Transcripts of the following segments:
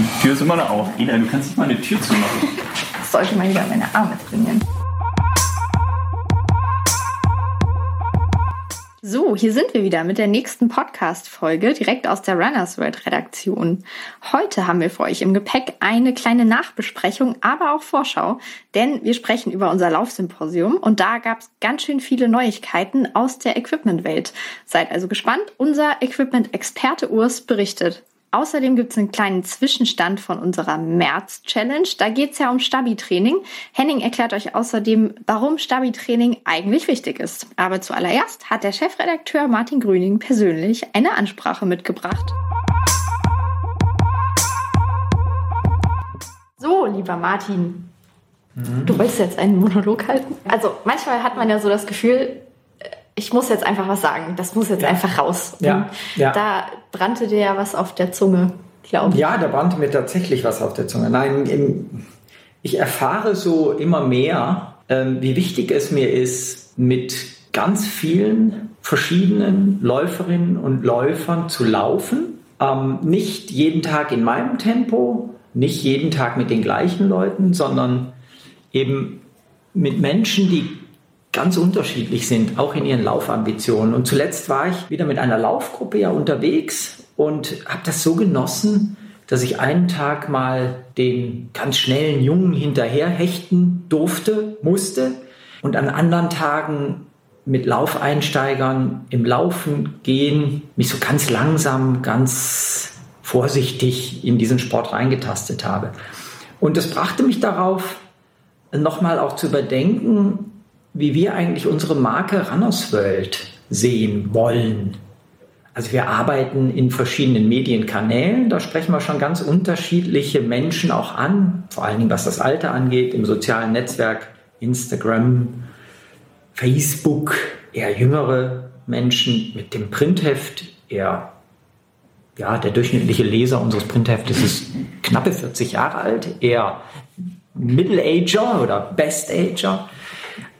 Die Tür ist immer noch auf. Ina, du kannst nicht mal eine Tür zumachen. Das sollte mal wieder meine Arme trainieren. So, hier sind wir wieder mit der nächsten Podcast-Folge direkt aus der Runners World Redaktion. Heute haben wir für euch im Gepäck eine kleine Nachbesprechung, aber auch Vorschau, denn wir sprechen über unser Laufsymposium und da gab es ganz schön viele Neuigkeiten aus der Equipment-Welt. Seid also gespannt, unser Equipment-Experte Urs berichtet. Außerdem gibt es einen kleinen Zwischenstand von unserer März-Challenge. Da geht es ja um Stabi-Training. Henning erklärt euch außerdem, warum Stabi-Training eigentlich wichtig ist. Aber zuallererst hat der Chefredakteur Martin Grüning persönlich eine Ansprache mitgebracht. So, lieber Martin, mhm. du wolltest jetzt einen Monolog halten? Also manchmal hat man ja so das Gefühl, ich muss jetzt einfach was sagen. Das muss jetzt ja. einfach raus. Ja. ja. Da brannte dir ja was auf der Zunge, glaube ich. Ja, da brannte mir tatsächlich was auf der Zunge. Nein, ich erfahre so immer mehr, ähm, wie wichtig es mir ist, mit ganz vielen verschiedenen Läuferinnen und Läufern zu laufen. Ähm, nicht jeden Tag in meinem Tempo, nicht jeden Tag mit den gleichen Leuten, sondern eben mit Menschen, die ganz unterschiedlich sind, auch in ihren Laufambitionen. Und zuletzt war ich wieder mit einer Laufgruppe ja unterwegs und habe das so genossen, dass ich einen Tag mal den ganz schnellen Jungen hinterher hechten durfte, musste und an anderen Tagen mit Laufeinsteigern im Laufen gehen, mich so ganz langsam, ganz vorsichtig in diesen Sport reingetastet habe. Und das brachte mich darauf, nochmal auch zu überdenken, wie wir eigentlich unsere Marke Runners World sehen wollen. Also wir arbeiten in verschiedenen Medienkanälen, da sprechen wir schon ganz unterschiedliche Menschen auch an, vor allen Dingen was das Alter angeht, im sozialen Netzwerk, Instagram, Facebook, eher jüngere Menschen mit dem Printheft, eher ja, der durchschnittliche Leser unseres Printheftes ist knappe 40 Jahre alt, eher Middle-Ager oder Best-Ager.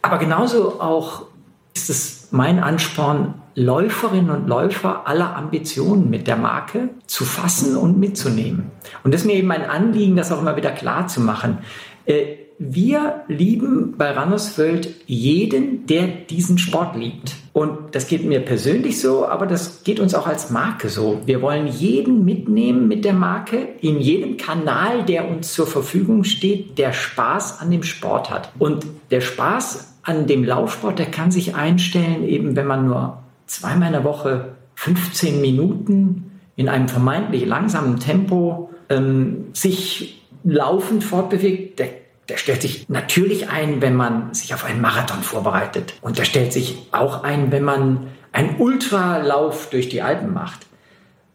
Aber genauso auch ist es mein Ansporn, Läuferinnen und Läufer aller Ambitionen mit der Marke zu fassen und mitzunehmen. Und das ist mir eben ein Anliegen, das auch immer wieder klar zu machen. Äh, wir lieben bei Runners World jeden, der diesen Sport liebt. Und das geht mir persönlich so, aber das geht uns auch als Marke so. Wir wollen jeden mitnehmen mit der Marke in jedem Kanal, der uns zur Verfügung steht, der Spaß an dem Sport hat. Und der Spaß an dem Laufsport, der kann sich einstellen, eben wenn man nur zweimal in der Woche 15 Minuten in einem vermeintlich langsamen Tempo ähm, sich laufend fortbewegt, der der stellt sich natürlich ein, wenn man sich auf einen Marathon vorbereitet. Und der stellt sich auch ein, wenn man einen Ultralauf durch die Alpen macht.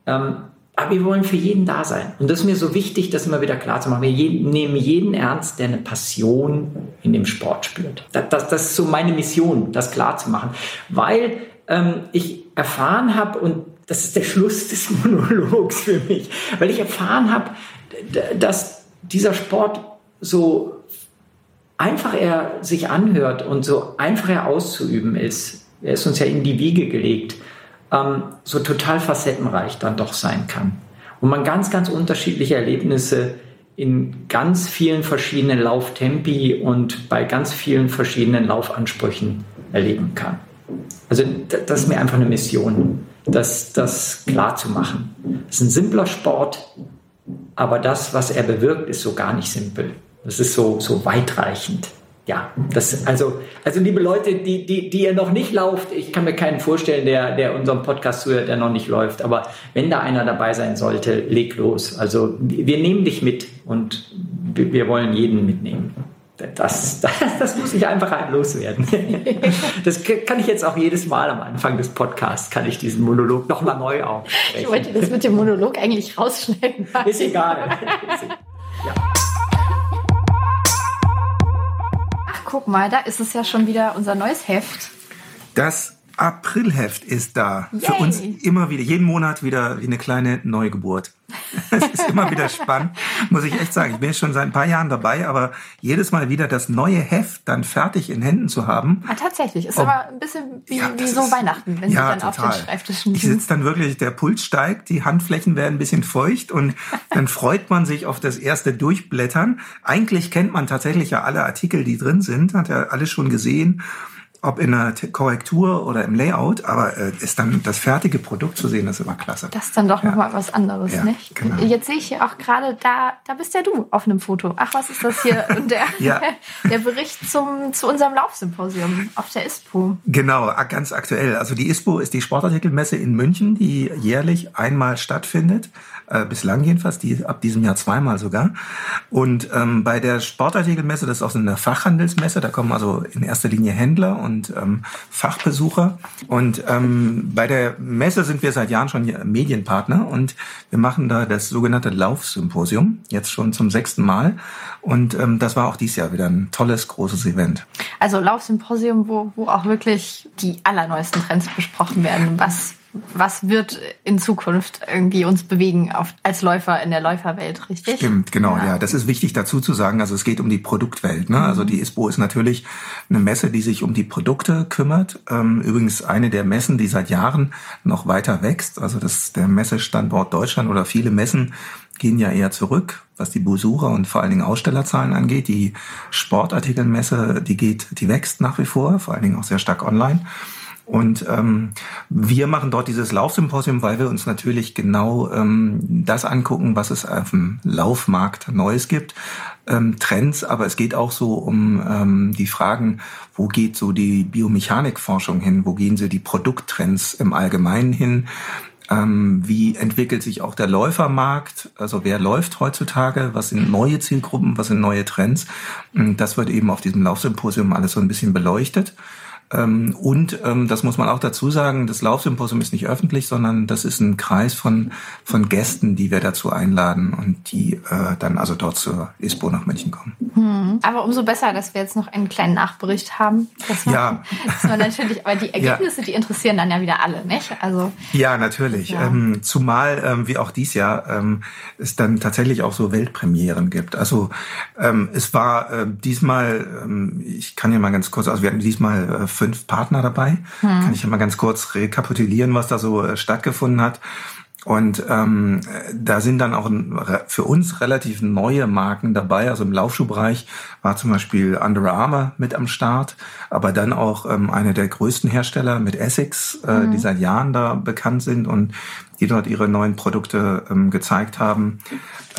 Ähm, aber wir wollen für jeden da sein. Und das ist mir so wichtig, das immer wieder klar zu machen. Wir nehmen jeden ernst, der eine Passion in dem Sport spürt. Das, das, das ist so meine Mission, das klar zu machen. Weil ähm, ich erfahren habe, und das ist der Schluss des Monologs für mich, weil ich erfahren habe, dass dieser Sport so einfach er sich anhört und so einfach er auszuüben ist, er ist uns ja in die Wiege gelegt, ähm, so total facettenreich dann doch sein kann. Und man ganz, ganz unterschiedliche Erlebnisse in ganz vielen verschiedenen Lauftempi und bei ganz vielen verschiedenen Laufansprüchen erleben kann. Also das ist mir einfach eine Mission, das, das klar zu machen. Es ist ein simpler Sport, aber das, was er bewirkt, ist so gar nicht simpel. Das ist so, so weitreichend. Ja, das, also, also liebe Leute, die, die, die ihr noch nicht lauft, ich kann mir keinen vorstellen, der, der unserem Podcast zuhört, der noch nicht läuft. Aber wenn da einer dabei sein sollte, leg los. Also wir nehmen dich mit und wir wollen jeden mitnehmen. Das, das, das muss ich einfach halt loswerden. Das kann ich jetzt auch jedes Mal am Anfang des Podcasts, kann ich diesen Monolog nochmal neu aufsprechen. Ich wollte das mit dem Monolog eigentlich rausschneiden. Ist egal. Ja. Guck mal, da ist es ja schon wieder unser neues Heft. Das Aprilheft ist da. Yay. Für uns immer wieder, jeden Monat wieder wie eine kleine Neugeburt. Es ist immer wieder spannend, muss ich echt sagen. Ich bin jetzt schon seit ein paar Jahren dabei, aber jedes Mal wieder das neue Heft dann fertig in Händen zu haben. Ah, tatsächlich. Ist Oh. aber ein bisschen wie, Ja, wie so ist- Weihnachten, wenn ja, sie dann total. auf den Schreibtischen Ich liegen. sitze dann wirklich, der Puls steigt, die Handflächen werden ein bisschen feucht und dann freut man sich auf das erste Durchblättern. Eigentlich kennt man tatsächlich ja alle Artikel, die drin sind, hat ja alles schon gesehen, ob in der Te- Korrektur oder im Layout, aber äh, ist dann das fertige Produkt zu sehen, ist immer klasse. Das ist dann doch Ja. nochmal was anderes, Ja, nicht? genau. Jetzt sehe ich hier auch gerade, da, da bist ja du auf einem Foto. Ach, was ist das hier? Und der, Ja. der Bericht zum, zu unserem Laufsymposium auf der ISPO. Genau, ganz aktuell. Also die ISPO ist die Sportartikelmesse in München, die jährlich einmal stattfindet. Äh, bislang jedenfalls, die ab diesem Jahr zweimal sogar. Und ähm, bei der Sportartikelmesse, das ist auch so eine Fachhandelsmesse, da kommen also in erster Linie Händler und ähm, Fachbesucher. Und ähm, bei der Messe sind wir seit Jahren schon Medienpartner und wir machen da das sogenannte Laufsymposium, jetzt schon zum sechsten Mal. Und ähm, das war auch dieses Jahr wieder ein tolles, großes Event. Also Laufsymposium, wo, wo auch wirklich die allerneuesten Trends besprochen werden. Was, was wird in Zukunft irgendwie uns bewegen auf, als Läufer in der Läuferwelt, richtig? Stimmt, genau, Ja. ja. Das ist wichtig dazu zu sagen. Also es geht um die Produktwelt. Ne? Also die ISPO ist natürlich eine Messe, die sich um die Produkte kümmert. Ähm, übrigens eine der Messen, die seit Jahren noch weiter wächst. Also das der Messestandort Deutschland oder viele Messen gehen ja eher zurück, was die Besucher und vor allen Dingen Ausstellerzahlen angeht. Die Sportartikelmesse, die geht, die wächst nach wie vor, vor allen Dingen auch sehr stark online. Und ähm, wir machen dort dieses Laufsymposium, weil wir uns natürlich genau ähm, das angucken, was es auf dem Laufmarkt Neues gibt. Ähm, Trends, aber es geht auch so um ähm, die Fragen, wo geht so die Biomechanikforschung hin, wo gehen so die Produkttrends im Allgemeinen hin, ähm, wie entwickelt sich auch der Läufermarkt? Also wer läuft heutzutage? Was sind neue Zielgruppen? Was sind neue Trends? Das wird eben auf diesem Laufsymposium alles so ein bisschen beleuchtet. Ähm, Und ähm, das muss man auch dazu sagen, das Laufsymposium ist nicht öffentlich, sondern das ist ein Kreis von, von Gästen, die wir dazu einladen und die äh, dann also dort zur ISPO nach München kommen. Aber umso besser, dass wir jetzt noch einen kleinen Nachbericht haben. Das war, Ja. Das war natürlich, aber die Ergebnisse, die interessieren dann ja wieder alle, nicht? Also Ja, natürlich. Ja. Ähm, zumal, ähm, wie auch dies Jahr, ähm, es dann tatsächlich auch so Weltpremieren gibt. Also ähm, es war äh, diesmal, ähm, ich kann ja mal ganz kurz, also wir hatten diesmal äh, fünf Partner dabei. Kann ich ja mal ganz kurz rekapitulieren, was da so äh, stattgefunden hat. Und ähm, äh, da sind dann auch für uns relativ neue Marken dabei. Also im Laufschuhbereich war zum Beispiel Under Armour mit am Start, aber dann auch ähm, einer der größten Hersteller mit Essex, äh, die seit Jahren da bekannt sind und die dort ihre neuen Produkte ähm, gezeigt haben.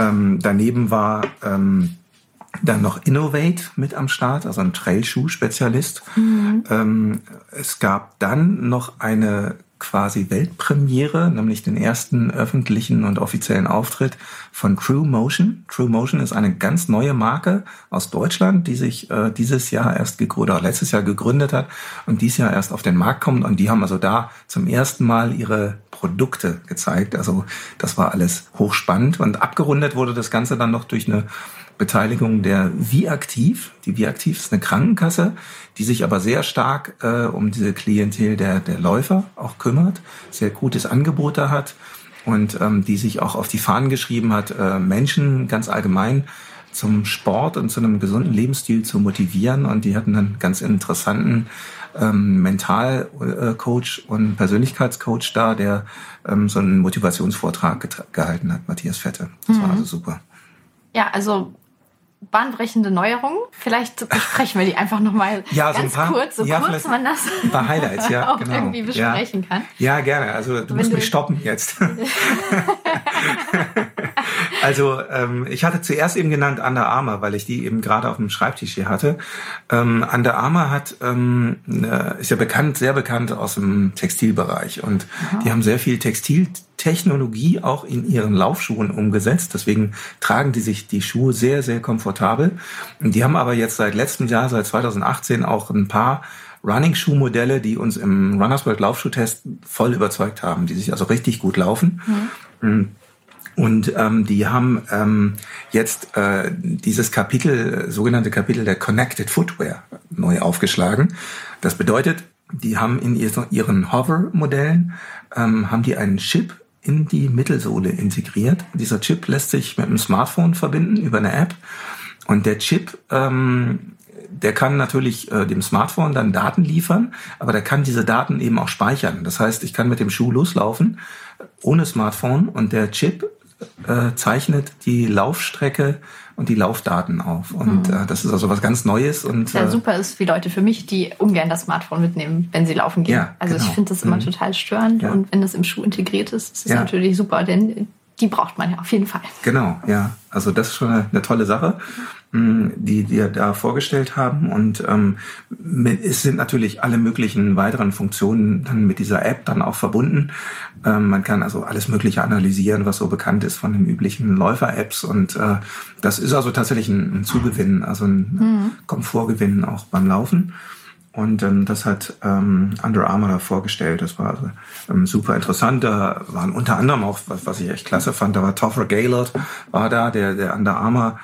Ähm, daneben war ähm, dann noch Innovate mit am Start, also ein Trailschuh-Spezialist. Ähm, es gab dann noch eine quasi Weltpremiere, nämlich den ersten öffentlichen und offiziellen Auftritt von True Motion. True Motion ist eine ganz neue Marke aus Deutschland, die sich äh, dieses Jahr erst gegründet, oder letztes Jahr gegründet hat und dieses Jahr erst auf den Markt kommt. Und die haben also da zum ersten Mal ihre Produkte gezeigt. Also das war alles hochspannend. Und abgerundet wurde das Ganze dann noch durch eine Beteiligung der Viaktiv. Die Viaktiv ist eine Krankenkasse, die sich aber sehr stark äh, um diese Klientel der, der Läufer auch kümmert, sehr gutes Angebot da hat und ähm, die sich auch auf die Fahnen geschrieben hat, äh, Menschen ganz allgemein zum Sport und zu einem gesunden Lebensstil zu motivieren. Und die hatten einen ganz interessanten ähm, Mentalcoach und Persönlichkeitscoach da, der ähm, so einen Motivationsvortrag gehalten hat, Matthias Fette. Das war also super. ja, also bahnbrechende Neuerungen. Vielleicht besprechen wir die einfach nochmal Ja, so ganz ein paar- kurz, so ja, kurz man das Ein paar Highlights, ja, auch genau. irgendwie besprechen ja. kann. Ja, gerne. Also du musst du- mich stoppen jetzt. also ähm, ich hatte zuerst eben genannt Under Armour, weil ich die eben gerade auf dem Schreibtisch hier hatte. Ähm, Under Armour hat ähm, ne- ist ja bekannt, sehr bekannt aus dem Textilbereich und die haben sehr viel Textiltechnologie auch in ihren Laufschuhen umgesetzt. Deswegen tragen die sich die Schuhe sehr, sehr komfortabel. Und die haben aber jetzt seit letztem Jahr, seit 2018 auch ein paar Running-Schuh-Modelle, die uns im Runners World Laufschuhtest voll überzeugt haben, die sich also richtig gut laufen. Und ähm, die haben ähm, jetzt äh, dieses Kapitel, sogenannte Kapitel der Connected Footwear neu aufgeschlagen. Das bedeutet, die haben in ihren Hover-Modellen ähm, haben die einen Chip in die Mittelsohle integriert. Dieser Chip lässt sich mit einem Smartphone verbinden über eine App. Und der Chip, ähm, der kann natürlich äh, dem Smartphone dann Daten liefern, aber der kann diese Daten eben auch speichern. Das heißt, ich kann mit dem Schuh loslaufen ohne Smartphone und der Chip äh, zeichnet die Laufstrecke und die Laufdaten auf. Und mhm. äh, das ist also was ganz Neues. Und, ja, äh, super ist für Leute, für mich, die ungern das Smartphone mitnehmen, wenn sie laufen gehen. Ja, also genau. ich finde das immer mhm. total störend. Ja. Und wenn das im Schuh integriert ist, ist das ja. natürlich super, denn die braucht man ja auf jeden Fall. Genau, ja. Also das ist schon eine, eine tolle Sache, mm, die wir da vorgestellt haben. Und ähm, es sind natürlich alle möglichen weiteren Funktionen dann mit dieser App dann auch verbunden. Ähm, man kann also alles Mögliche analysieren, was so bekannt ist von den üblichen Läufer-Apps. Und äh, das ist also tatsächlich ein, ein Zugewinn, also ein mhm. Komfortgewinn auch beim Laufen. Und ähm, das hat ähm, Under Armour da vorgestellt. Das war also, ähm, super interessant. Da waren unter anderem auch, was, was ich echt klasse fand, da war Topher Gaylord, war da, der, der Under Armour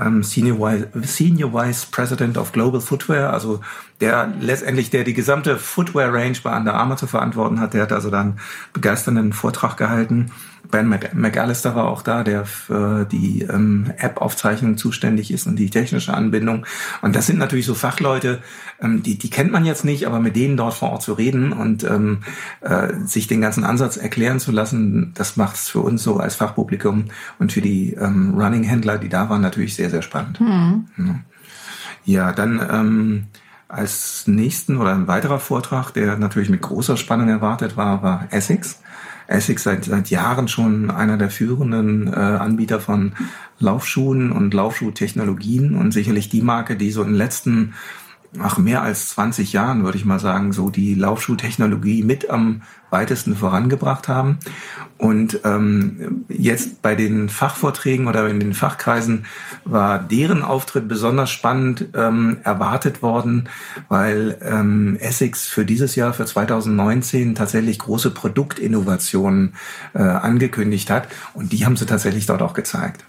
ähm, Senior, Vice, Senior Vice President of Global Footwear, also der letztendlich, der die gesamte Footwear Range bei Under Armour zu verantworten hat, der hat also dann begeisternden Vortrag gehalten. Ben McAllister war auch da, der für die ähm, App-Aufzeichnung zuständig ist und die technische Anbindung. Und das sind natürlich so Fachleute, ähm, die, die kennt man jetzt nicht, aber mit denen dort vor Ort zu reden und ähm, äh, sich den ganzen Ansatz erklären zu lassen, das macht es für uns so als Fachpublikum und für die ähm, Running-Händler, die da waren, natürlich sehr, sehr spannend. Mhm. Ja, dann ähm, als nächsten oder ein weiterer Vortrag, der natürlich mit großer Spannung erwartet war, war Essex. Essex seit, seit Jahren schon einer der führenden äh, Anbieter von Laufschuhen und Laufschuhtechnologien und sicherlich die Marke, die so in den letzten ach, mehr als 20 Jahren, würde ich mal sagen, so die Laufschuhtechnologie mit am weitesten vorangebracht haben. Und ähm, jetzt bei den Fachvorträgen oder in den Fachkreisen war deren Auftritt besonders spannend ähm, erwartet worden, weil ähm, Essex für dieses Jahr, für 2019 tatsächlich große Produktinnovationen äh, angekündigt hat. Und die haben sie tatsächlich dort auch gezeigt.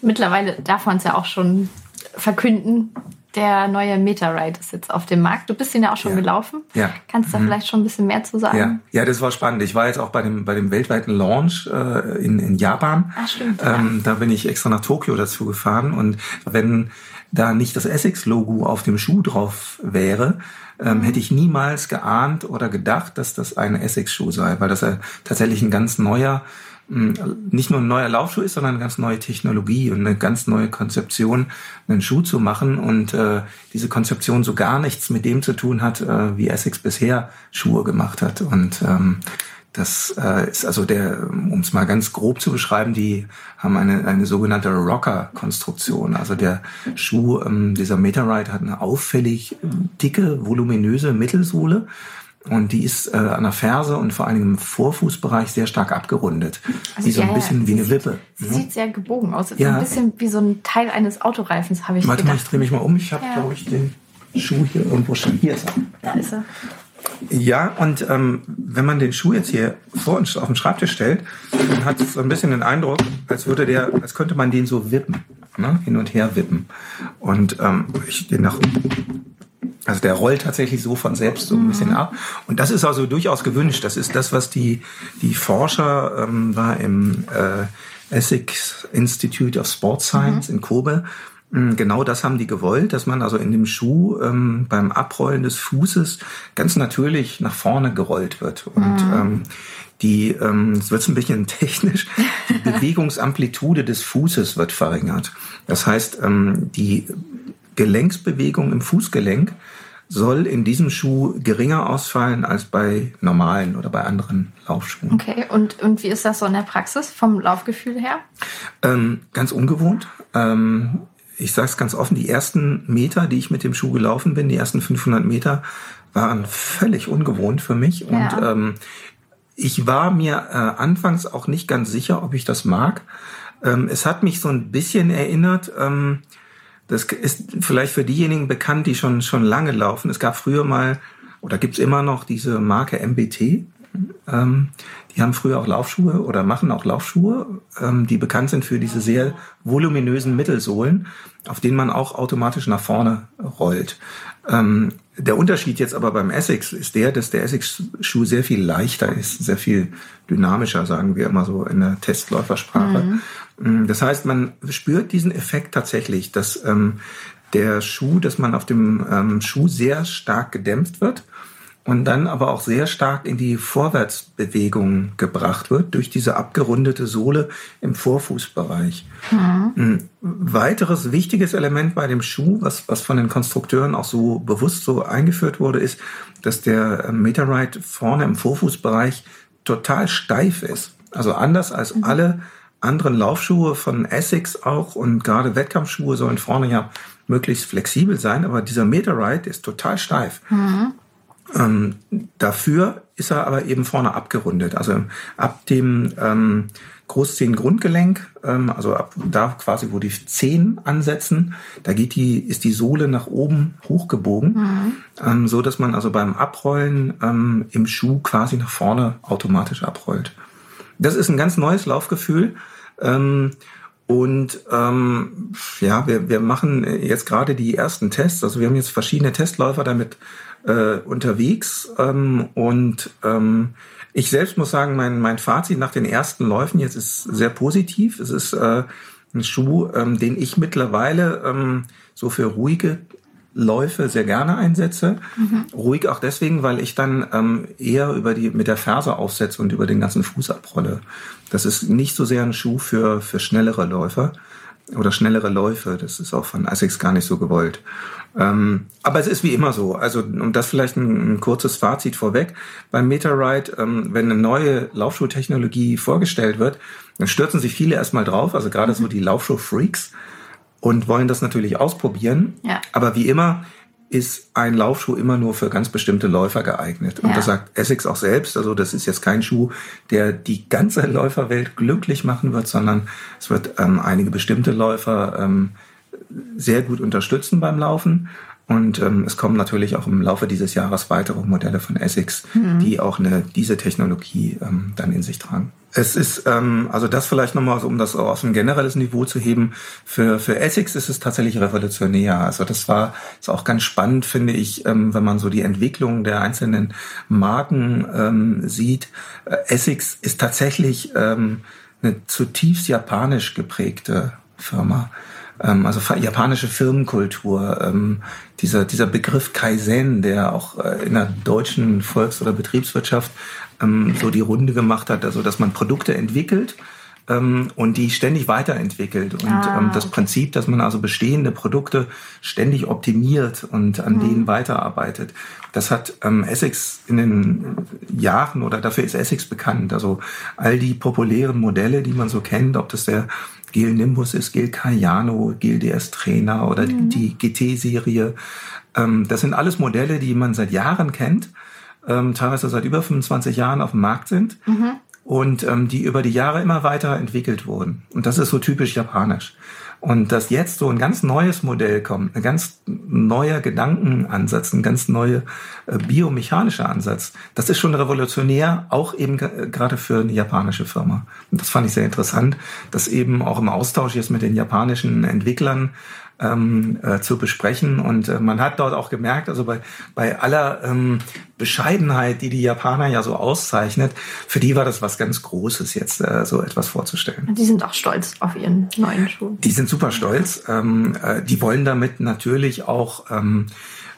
Mittlerweile darf man es ja auch schon verkünden, der neue Meta-Ride ist jetzt auf dem Markt. Du bist ihn ja auch schon ja. gelaufen. Ja. Kannst du da mhm. vielleicht schon ein bisschen mehr zu sagen? Ja. ja, das war spannend. Ich war jetzt auch bei dem, bei dem weltweiten Launch äh, in, in Japan. Ach, stimmt. Ähm, da bin ich extra nach Tokio dazu gefahren. Und wenn da nicht das Essex-Logo auf dem Schuh drauf wäre, ähm, hätte ich niemals geahnt oder gedacht, dass das ein Essex-Schuh sei, weil das ja tatsächlich ein ganz neuer nicht nur ein neuer Laufschuh ist, sondern eine ganz neue Technologie und eine ganz neue Konzeption, einen Schuh zu machen und äh, diese Konzeption so gar nichts mit dem zu tun hat, äh, wie Essex bisher Schuhe gemacht hat. Und ähm, das äh, ist also der, um es mal ganz grob zu beschreiben, die haben eine, eine sogenannte Rocker-Konstruktion. Also der Schuh, ähm, dieser Meteorite hat eine auffällig dicke, voluminöse Mittelsohle und die ist äh, an der Ferse und vor allem im Vorfußbereich sehr stark abgerundet. Also wie so ein bisschen wie eine sieht, Wippe. Sie ja. sieht sehr gebogen aus. Ja. So ein bisschen wie so ein Teil eines Autoreifens, habe ich Warte gedacht. mal, ich drehe mich mal um. Ich habe, ja. glaube ich, den Schuh hier irgendwo schon. Hier ist er. Da ist er. Ja, und ähm, wenn man den Schuh jetzt hier vor uns auf den Schreibtisch stellt, dann hat es so ein bisschen den Eindruck, als würde der, als könnte man den so wippen, ne? hin und her wippen. Und ähm, ich den nach also der rollt tatsächlich so von selbst so ein bisschen ab. Und das ist also durchaus gewünscht. Das ist das, was die, die Forscher ähm, da im äh, Essex Institute of Sports Science mhm. in Kobe hm, Genau das haben die gewollt, dass man also in dem Schuh ähm, beim Abrollen des Fußes ganz natürlich nach vorne gerollt wird. Und mhm. ähm, die, ähm, es wird ein bisschen technisch, die Bewegungsamplitude des Fußes wird verringert. Das heißt, ähm, die Gelenksbewegung im Fußgelenk soll in diesem Schuh geringer ausfallen als bei normalen oder bei anderen Laufschuhen. Okay, und, und wie ist das so in der Praxis vom Laufgefühl her? Ähm, ganz ungewohnt. Ähm, ich sage es ganz offen, die ersten Meter, die ich mit dem Schuh gelaufen bin, die ersten 500 Meter, waren völlig ungewohnt für mich. Ja. Und ähm, ich war mir äh, anfangs auch nicht ganz sicher, ob ich das mag. Ähm, es hat mich so ein bisschen erinnert, ähm, das ist vielleicht für diejenigen bekannt, die schon, schon lange laufen. Es gab früher mal, oder gibt's immer noch diese Marke MBT. Ähm, die haben früher auch Laufschuhe oder machen auch Laufschuhe, ähm, die bekannt sind für diese sehr voluminösen Mittelsohlen, auf denen man auch automatisch nach vorne rollt. Ähm, der Unterschied jetzt aber beim Essex ist der, dass der Essex-Schuh sehr viel leichter ist, sehr viel dynamischer, sagen wir immer so in der Testläufersprache. Mhm. Das heißt, man spürt diesen Effekt tatsächlich, dass ähm, der Schuh, dass man auf dem ähm, Schuh sehr stark gedämpft wird und dann aber auch sehr stark in die Vorwärtsbewegung gebracht wird durch diese abgerundete Sohle im Vorfußbereich. Mhm. Ein weiteres wichtiges Element bei dem Schuh, was, was von den Konstrukteuren auch so bewusst so eingeführt wurde, ist, dass der äh, Meterite vorne im Vorfußbereich total steif ist. Also anders als mhm. alle anderen Laufschuhe von Essex auch und gerade Wettkampfschuhe sollen vorne ja möglichst flexibel sein, aber dieser Meterite ist total steif. Mhm. Ähm, dafür ist er aber eben vorne abgerundet. Also ab dem ähm, Großzehengrundgelenk, ähm, also ab da quasi, wo die Zehen ansetzen, da geht die, ist die Sohle nach oben hochgebogen, mhm. ähm, so dass man also beim Abrollen ähm, im Schuh quasi nach vorne automatisch abrollt. Das ist ein ganz neues Laufgefühl. Ähm, und ähm, ja, wir, wir machen jetzt gerade die ersten Tests. Also wir haben jetzt verschiedene Testläufer damit äh, unterwegs. Ähm, und ähm, ich selbst muss sagen, mein, mein Fazit nach den ersten Läufen jetzt ist sehr positiv. Es ist äh, ein Schuh, ähm, den ich mittlerweile ähm, so für ruhige Läufe sehr gerne einsetze. Mhm. Ruhig auch deswegen, weil ich dann ähm, eher über die mit der Ferse aufsetze und über den ganzen Fuß abrolle. Das ist nicht so sehr ein Schuh für, für schnellere Läufer oder schnellere Läufe. Das ist auch von Essex gar nicht so gewollt. Ähm, aber es ist wie immer so. Also, um das vielleicht ein, ein kurzes Fazit vorweg. Beim MetaRide, ähm, wenn eine neue Laufschuhtechnologie vorgestellt wird, dann stürzen sich viele erstmal drauf, also gerade mhm. so die Laufschuh-Freaks und wollen das natürlich ausprobieren. Ja. Aber wie immer, ist ein Laufschuh immer nur für ganz bestimmte Läufer geeignet. Und ja. das sagt Essex auch selbst. Also das ist jetzt kein Schuh, der die ganze Läuferwelt glücklich machen wird, sondern es wird ähm, einige bestimmte Läufer ähm, sehr gut unterstützen beim Laufen. Und ähm, es kommen natürlich auch im Laufe dieses Jahres weitere Modelle von Essex, mhm. die auch eine, diese Technologie ähm, dann in sich tragen. Es ist, ähm, also das vielleicht nochmal, um das aus einem generelles Niveau zu heben, für, für Essex ist es tatsächlich revolutionär. Also das war ist auch ganz spannend, finde ich, ähm, wenn man so die Entwicklung der einzelnen Marken ähm, sieht. Äh, Essex ist tatsächlich ähm, eine zutiefst japanisch geprägte Firma ähm, also japanische Firmenkultur, ähm, dieser, dieser Begriff Kaizen, der auch äh, in der deutschen Volks- oder Betriebswirtschaft ähm, so die Runde gemacht hat, also dass man Produkte entwickelt ähm, und die ständig weiterentwickelt. Und ah, ähm, das. Prinzip, dass man also bestehende Produkte ständig optimiert und an mhm. denen weiterarbeitet, das hat ähm, Essex in den Jahren oder dafür ist Essex bekannt. Also all die populären Modelle, die man so kennt, ob das der Gel Nimbus ist, Gel Cayano, Gel DS Trainer oder mhm. die GT-Serie. Ähm, das sind alles Modelle, die man seit Jahren kennt, ähm, teilweise seit über 25 Jahren auf dem Markt sind mhm. und ähm, die über die Jahre immer weiter entwickelt wurden. Und das ist so typisch japanisch. Und dass jetzt so ein ganz neues Modell kommt, ein ganz neuer Gedankenansatz, ein ganz neuer äh, biomechanischer Ansatz, das ist schon revolutionär, auch eben gerade für eine japanische Firma. Und das fand ich sehr interessant, dass eben auch im Austausch jetzt mit den japanischen Entwicklern ähm, äh, zu besprechen. Und äh, man hat dort auch gemerkt, also bei, bei aller ähm, Bescheidenheit, die die Japaner ja so auszeichnet, für die war das was ganz Großes, jetzt äh, so etwas vorzustellen. Die sind auch stolz auf ihren neuen Schuh. Die sind super stolz. Ähm, äh, die wollen damit natürlich auch ähm,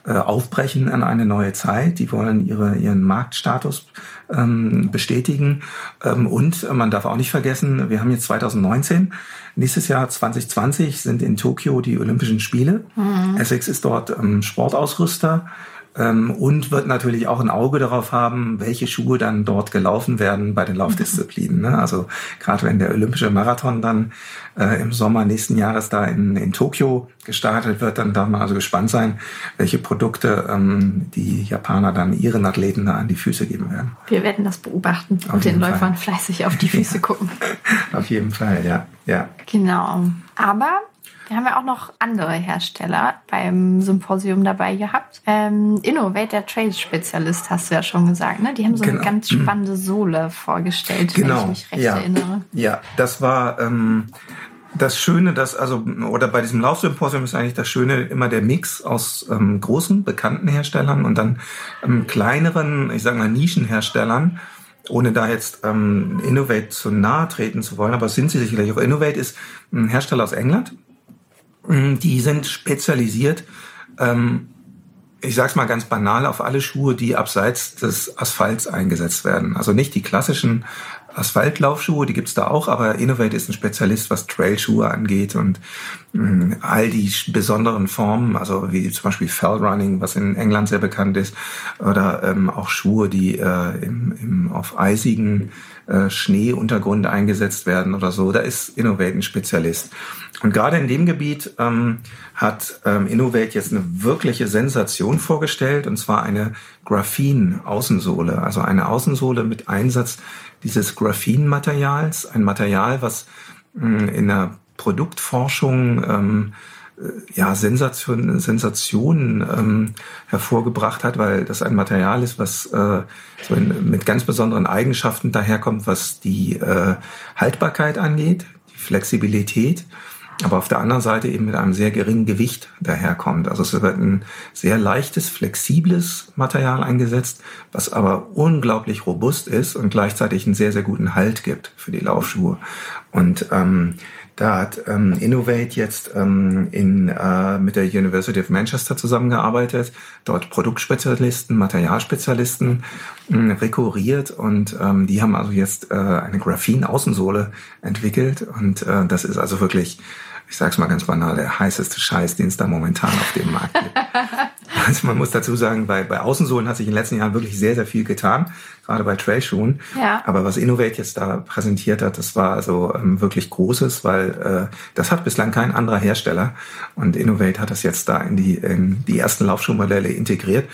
äh, aufbrechen an eine neue Zeit. Die wollen ihre, ihren Marktstatus ähm, bestätigen. Ähm, und man darf auch nicht vergessen, wir haben jetzt 2019 Nächstes Jahr 2020 sind in Tokio die Olympischen Spiele. Mhm. Essex ist dort ähm, Sportausrüster ähm, und wird natürlich auch ein Auge darauf haben, welche Schuhe dann dort gelaufen werden bei den Laufdisziplinen. Ne? Also gerade wenn der Olympische Marathon dann äh, im Sommer nächsten Jahres da in, in Tokio gestartet wird, dann darf man also gespannt sein, welche Produkte ähm, die Japaner dann ihren Athleten da an die Füße geben werden. Wir werden das beobachten auf und den Läufern fleißig auf die Füße gucken. auf jeden Fall, ja. ja. Genau. Aber Wir haben ja auch noch andere Hersteller beim Symposium dabei gehabt. Ähm, Innovate, der Trail-Spezialist, hast du ja schon gesagt. Ne? Die haben so genau. eine ganz spannende Sohle vorgestellt, genau. wenn ich mich recht ja. erinnere. Ja, das war ähm, das Schöne, dass also oder bei diesem Laufsymposium ist eigentlich das Schöne immer der Mix aus ähm, großen bekannten Herstellern und dann ähm, kleineren, ich sage mal Nischenherstellern ohne da jetzt ähm, Innovate zu nahe treten zu wollen, aber sind sie sicherlich auch. Innovate ist ein Hersteller aus England. Mm, die sind spezialisiert, ähm, ich sag's mal ganz banal, auf alle Schuhe, die abseits des Asphalts eingesetzt werden. Also nicht die klassischen Asphaltlaufschuhe, die gibt's da auch, aber Innovate ist ein Spezialist, was Trailschuhe angeht und all die besonderen Formen, also wie zum Beispiel Fell Running, was in England sehr bekannt ist, oder ähm, auch Schuhe, die äh, im, im, auf eisigen äh, Schneeuntergrund eingesetzt werden oder so. Da ist Innovate ein Spezialist. Und gerade in dem Gebiet ähm, hat ähm, Innovate jetzt eine wirkliche Sensation vorgestellt, und zwar eine Graphen-Außensohle, also eine Außensohle mit Einsatz dieses Graphenmaterials, ein Material, was mh, in der Produktforschung ähm, äh, ja, Sensation, Sensationen ähm, hervorgebracht hat, weil das ein Material ist, was äh, so in, mit ganz besonderen Eigenschaften daherkommt, was die äh, Haltbarkeit angeht, die Flexibilität aber auf der anderen Seite eben mit einem sehr geringen Gewicht daherkommt. Also es wird ein sehr leichtes, flexibles Material eingesetzt, was aber unglaublich robust ist und gleichzeitig einen sehr, sehr guten Halt gibt für die Laufschuhe. Und ähm, da hat ähm, Innovate jetzt ähm, in, äh, mit der University of Manchester zusammengearbeitet, dort Produktspezialisten, Materialspezialisten äh, rekurriert und ähm, die haben also jetzt äh, eine Graphen-Außensohle entwickelt und äh, das ist also wirklich ich sag's mal ganz banal, der heißeste Scheiß, den es da momentan auf dem Markt gibt. also man muss dazu sagen, bei, bei Außensohlen hat sich in den letzten Jahren wirklich sehr, sehr viel getan, gerade bei Trailschuhen. Ja. Aber was Innovate jetzt da präsentiert hat, das war also ähm, wirklich Großes, weil äh, das hat bislang kein anderer Hersteller. Und Innovate hat das jetzt da in die, in die ersten Laufschuhmodelle integriert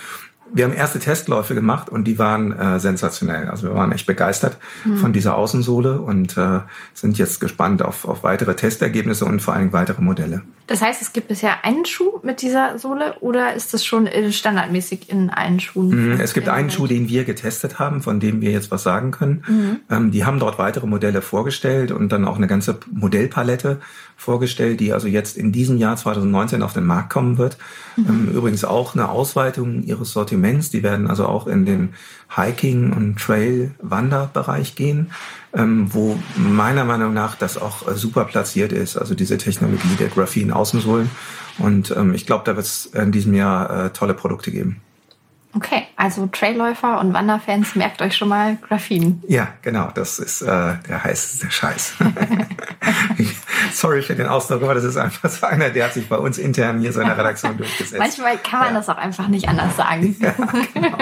wir haben erste Testläufe gemacht und die waren äh, sensationell. Also wir waren echt begeistert mhm. von dieser Außensohle und äh, sind jetzt gespannt auf, auf weitere Testergebnisse und vor allem weitere Modelle. Das heißt, es gibt bisher einen Schuh mit dieser Sohle oder ist das schon standardmäßig in allen Schuhen? Mhm, es gibt einen Schuh, den wir getestet haben, von dem wir jetzt was sagen können. Mhm. Ähm, die haben dort weitere Modelle vorgestellt und dann auch eine ganze Modellpalette vorgestellt, die also jetzt in diesem Jahr 2019 auf den Markt kommen wird. Mhm. Ähm, übrigens auch eine Ausweitung ihres Sortiments. Die werden also auch in den Hiking- und Trail-Wanderbereich gehen, ähm, wo meiner Meinung nach das auch äh, super platziert ist. Also diese Technologie der Graphen-Außensohlen. Und ähm, ich glaube, da wird es in diesem Jahr äh, tolle Produkte geben. Okay, also Trailläufer und Wanderfans, merkt euch schon mal Graphen. Ja, genau, das ist äh, der heißeste Scheiß. Sorry für den Ausdruck, aber das ist einfach so einer, der hat sich bei uns intern hier so in der Redaktion durchgesetzt. Manchmal kann man ja. das auch einfach nicht anders sagen. Ja, genau.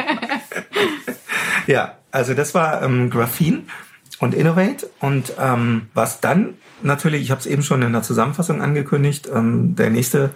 ja also das war ähm, Graphen und Innovate. Und ähm, was dann natürlich, ich habe es eben schon in der Zusammenfassung angekündigt, ähm, der nächste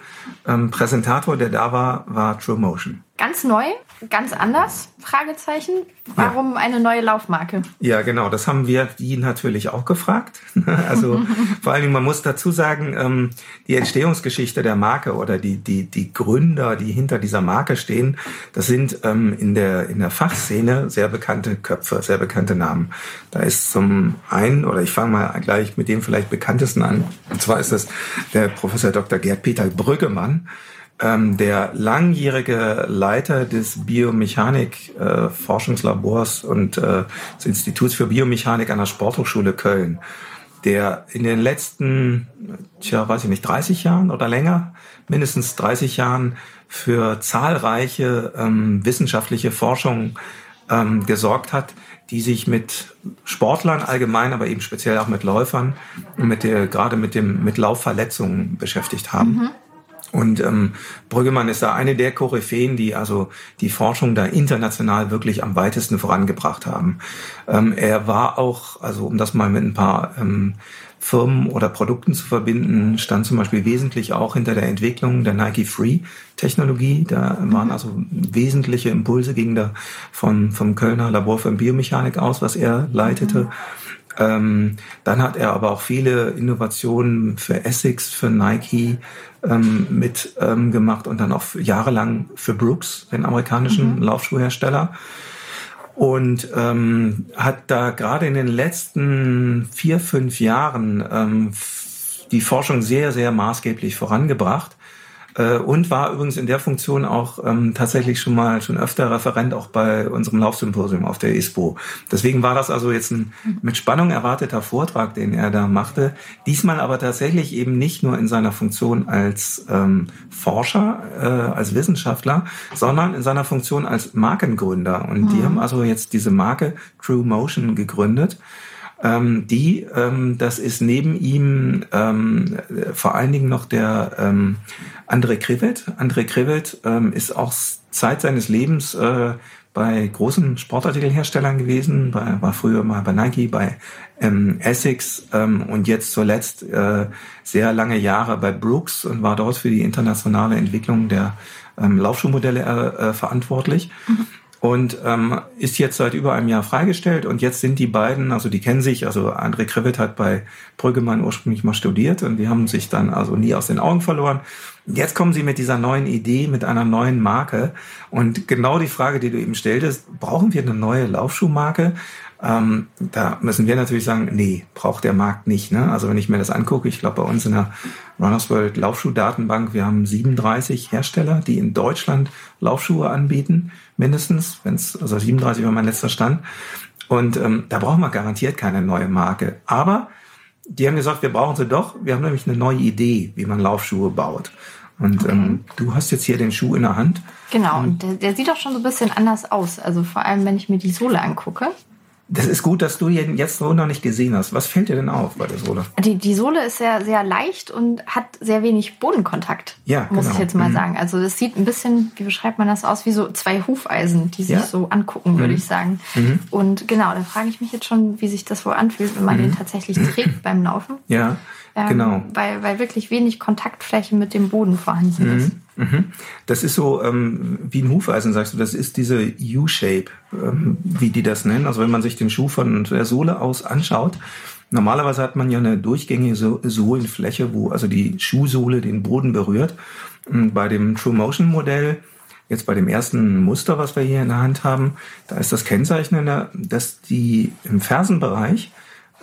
ähm, Präsentator, der da war, war True Motion. Ganz neu, ganz anders? Fragezeichen. Warum ja. eine neue Laufmarke? Ja, genau. Das haben wir die natürlich auch gefragt. also vor allen Dingen, man muss dazu sagen, ähm, die Entstehungsgeschichte der Marke oder die, die, die Gründer, die hinter dieser Marke stehen, das sind ähm, in, der, in der Fachszene sehr bekannte Köpfe, sehr bekannte Namen. Da ist zum einen, oder ich fange mal gleich mit dem vielleicht bekanntesten an, und zwar ist das der Professor Dr. Gerd Peter Brüggemann ähm, der langjährige Leiter des Biomechanik-Forschungslabors äh, und äh, des Instituts für Biomechanik an der Sporthochschule Köln, der in den letzten, tja, weiß ich nicht, 30 Jahren oder länger, mindestens 30 Jahren für zahlreiche ähm, wissenschaftliche Forschung ähm, gesorgt hat, die sich mit Sportlern allgemein, aber eben speziell auch mit Läufern, mit der, gerade mit dem, mit Laufverletzungen beschäftigt haben. Mhm. Und ähm, Brüggemann ist da eine der Koryphäen, die also die Forschung da international wirklich am weitesten vorangebracht haben. Ähm, er war auch, also um das mal mit ein paar ähm, Firmen oder Produkten zu verbinden, stand zum Beispiel wesentlich auch hinter der Entwicklung der Nike Free Technologie. Da waren also wesentliche Impulse gegen da von, vom Kölner Labor für Biomechanik aus, was er leitete. Ähm, dann hat er aber auch viele Innovationen für Essex, für Nike ähm, mit ähm, gemacht und dann auch jahrelang für Brooks, den amerikanischen mhm. Laufschuhhersteller. Und ähm, hat da gerade in den letzten vier, fünf Jahren ähm, die Forschung sehr, sehr maßgeblich vorangebracht und war übrigens in der Funktion auch ähm, tatsächlich schon mal schon öfter Referent auch bei unserem Laufsymposium auf der ISPO. Deswegen war das also jetzt ein mit Spannung erwarteter Vortrag, den er da machte. Diesmal aber tatsächlich eben nicht nur in seiner Funktion als ähm, Forscher, äh, als Wissenschaftler, sondern in seiner Funktion als Markengründer. Und mhm. die haben also jetzt diese Marke True Motion gegründet ähm, die, ähm, das ist neben ihm ähm, vor allen Dingen noch der ähm, André Krivet. André Krivet ähm, ist auch Zeit seines Lebens äh, bei großen Sportartikelherstellern gewesen, bei, war früher mal bei Nike, bei ähm, Essex ähm, und jetzt zuletzt äh, sehr lange Jahre bei Brooks und war dort für die internationale Entwicklung der ähm, Laufschuhmodelle äh, äh, verantwortlich. Mhm und ähm, ist jetzt seit über einem Jahr freigestellt und jetzt sind die beiden, also die kennen sich, also André Krivit hat bei Brüggemann ursprünglich mal studiert und die haben sich dann also nie aus den Augen verloren. Jetzt kommen sie mit dieser neuen Idee, mit einer neuen Marke und genau die Frage, die du eben stelltest, brauchen wir eine neue Laufschuhmarke? Ähm, da müssen wir natürlich sagen, nee, braucht der Markt nicht. Ne? Also wenn ich mir das angucke, ich glaube bei uns in der Runners World Laufschuhdatenbank, wir haben 37 Hersteller, die in Deutschland Laufschuhe anbieten, mindestens, wenn es, also 37 war mein letzter Stand. Und ähm, da brauchen wir garantiert keine neue Marke. Aber die haben gesagt, wir brauchen sie doch. Wir haben nämlich eine neue Idee, wie man Laufschuhe baut. Und okay. ähm, du hast jetzt hier den Schuh in der Hand. Genau, und der, der sieht auch schon so ein bisschen anders aus. Also vor allem, wenn ich mir die Sohle angucke. Das ist gut, dass du ihn jetzt so noch nicht gesehen hast. Was fällt dir denn auf bei der Sohle? Die, die Sohle ist sehr, sehr leicht und hat sehr wenig Bodenkontakt. Ja, muss genau. ich jetzt mal mhm. sagen. Also das sieht ein bisschen, wie beschreibt man das aus, wie so zwei Hufeisen, die sich ja. so angucken, würde mhm. ich sagen. Mhm. Und genau, da frage ich mich jetzt schon, wie sich das wohl anfühlt, wenn man den mhm. tatsächlich trägt beim Laufen. Ja. Ähm, genau. Weil, weil wirklich wenig Kontaktfläche mit dem Boden vorhanden ist. Mhm. Das ist so ähm, wie ein Hufeisen, sagst du. Das ist diese U-Shape, ähm, wie die das nennen. Also wenn man sich den Schuh von der Sohle aus anschaut, normalerweise hat man ja eine durchgängige Sohlenfläche, wo also die Schuhsohle den Boden berührt. Und bei dem True Motion Modell, jetzt bei dem ersten Muster, was wir hier in der Hand haben, da ist das Kennzeichnende, dass die im Fersenbereich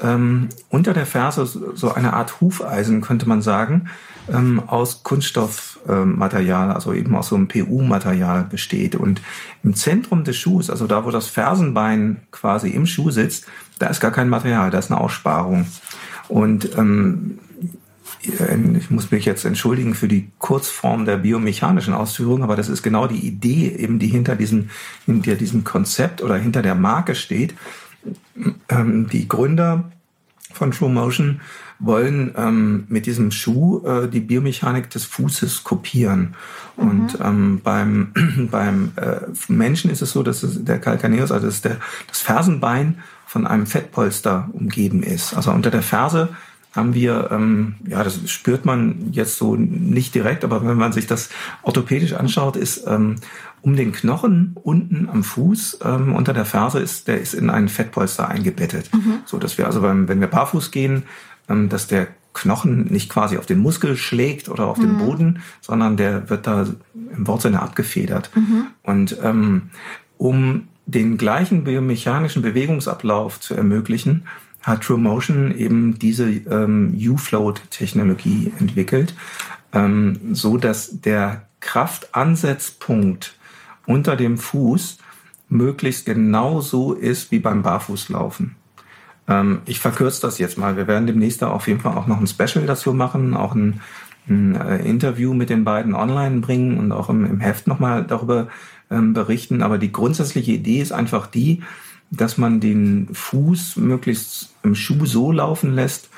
ähm, unter der Ferse so eine Art Hufeisen, könnte man sagen, ähm, aus Kunststoffmaterial, ähm, also eben aus so einem PU-Material besteht. Und im Zentrum des Schuhs, also da, wo das Fersenbein quasi im Schuh sitzt, da ist gar kein Material, da ist eine Aussparung. Und ähm, ich muss mich jetzt entschuldigen für die Kurzform der biomechanischen Ausführung, aber das ist genau die Idee, eben die hinter diesem, hinter diesem Konzept oder hinter der Marke steht. Ähm, die Gründer von True Motion wollen ähm, mit diesem Schuh äh, die Biomechanik des Fußes kopieren. Mhm. Und ähm, beim, beim äh, Menschen ist es so, dass es der Calcaneus, also das, der, das Fersenbein von einem Fettpolster umgeben ist. Also unter der Ferse haben wir, ähm, ja, das spürt man jetzt so nicht direkt, aber wenn man sich das orthopädisch anschaut, ist ähm, um den Knochen unten am Fuß ähm, unter der Ferse ist, der ist in einen Fettpolster eingebettet, mhm. so dass wir also beim, wenn wir barfuß gehen, ähm, dass der Knochen nicht quasi auf den Muskel schlägt oder auf mhm. den Boden, sondern der wird da im Wortsinne abgefedert. Mhm. Und ähm, um den gleichen biomechanischen Bewegungsablauf zu ermöglichen, hat True Motion eben diese ähm, U-Float-Technologie entwickelt, ähm, so dass der Kraftansetzpunkt unter dem Fuß möglichst genau so ist wie beim Barfußlaufen. Ähm, ich verkürze das jetzt mal. Wir werden demnächst auf jeden Fall auch noch ein Special dazu machen, auch ein, ein äh, Interview mit den beiden online bringen und auch im, im Heft nochmal darüber ähm, berichten. Aber die grundsätzliche Idee ist einfach die, dass man den Fuß möglichst im Schuh so laufen lässt,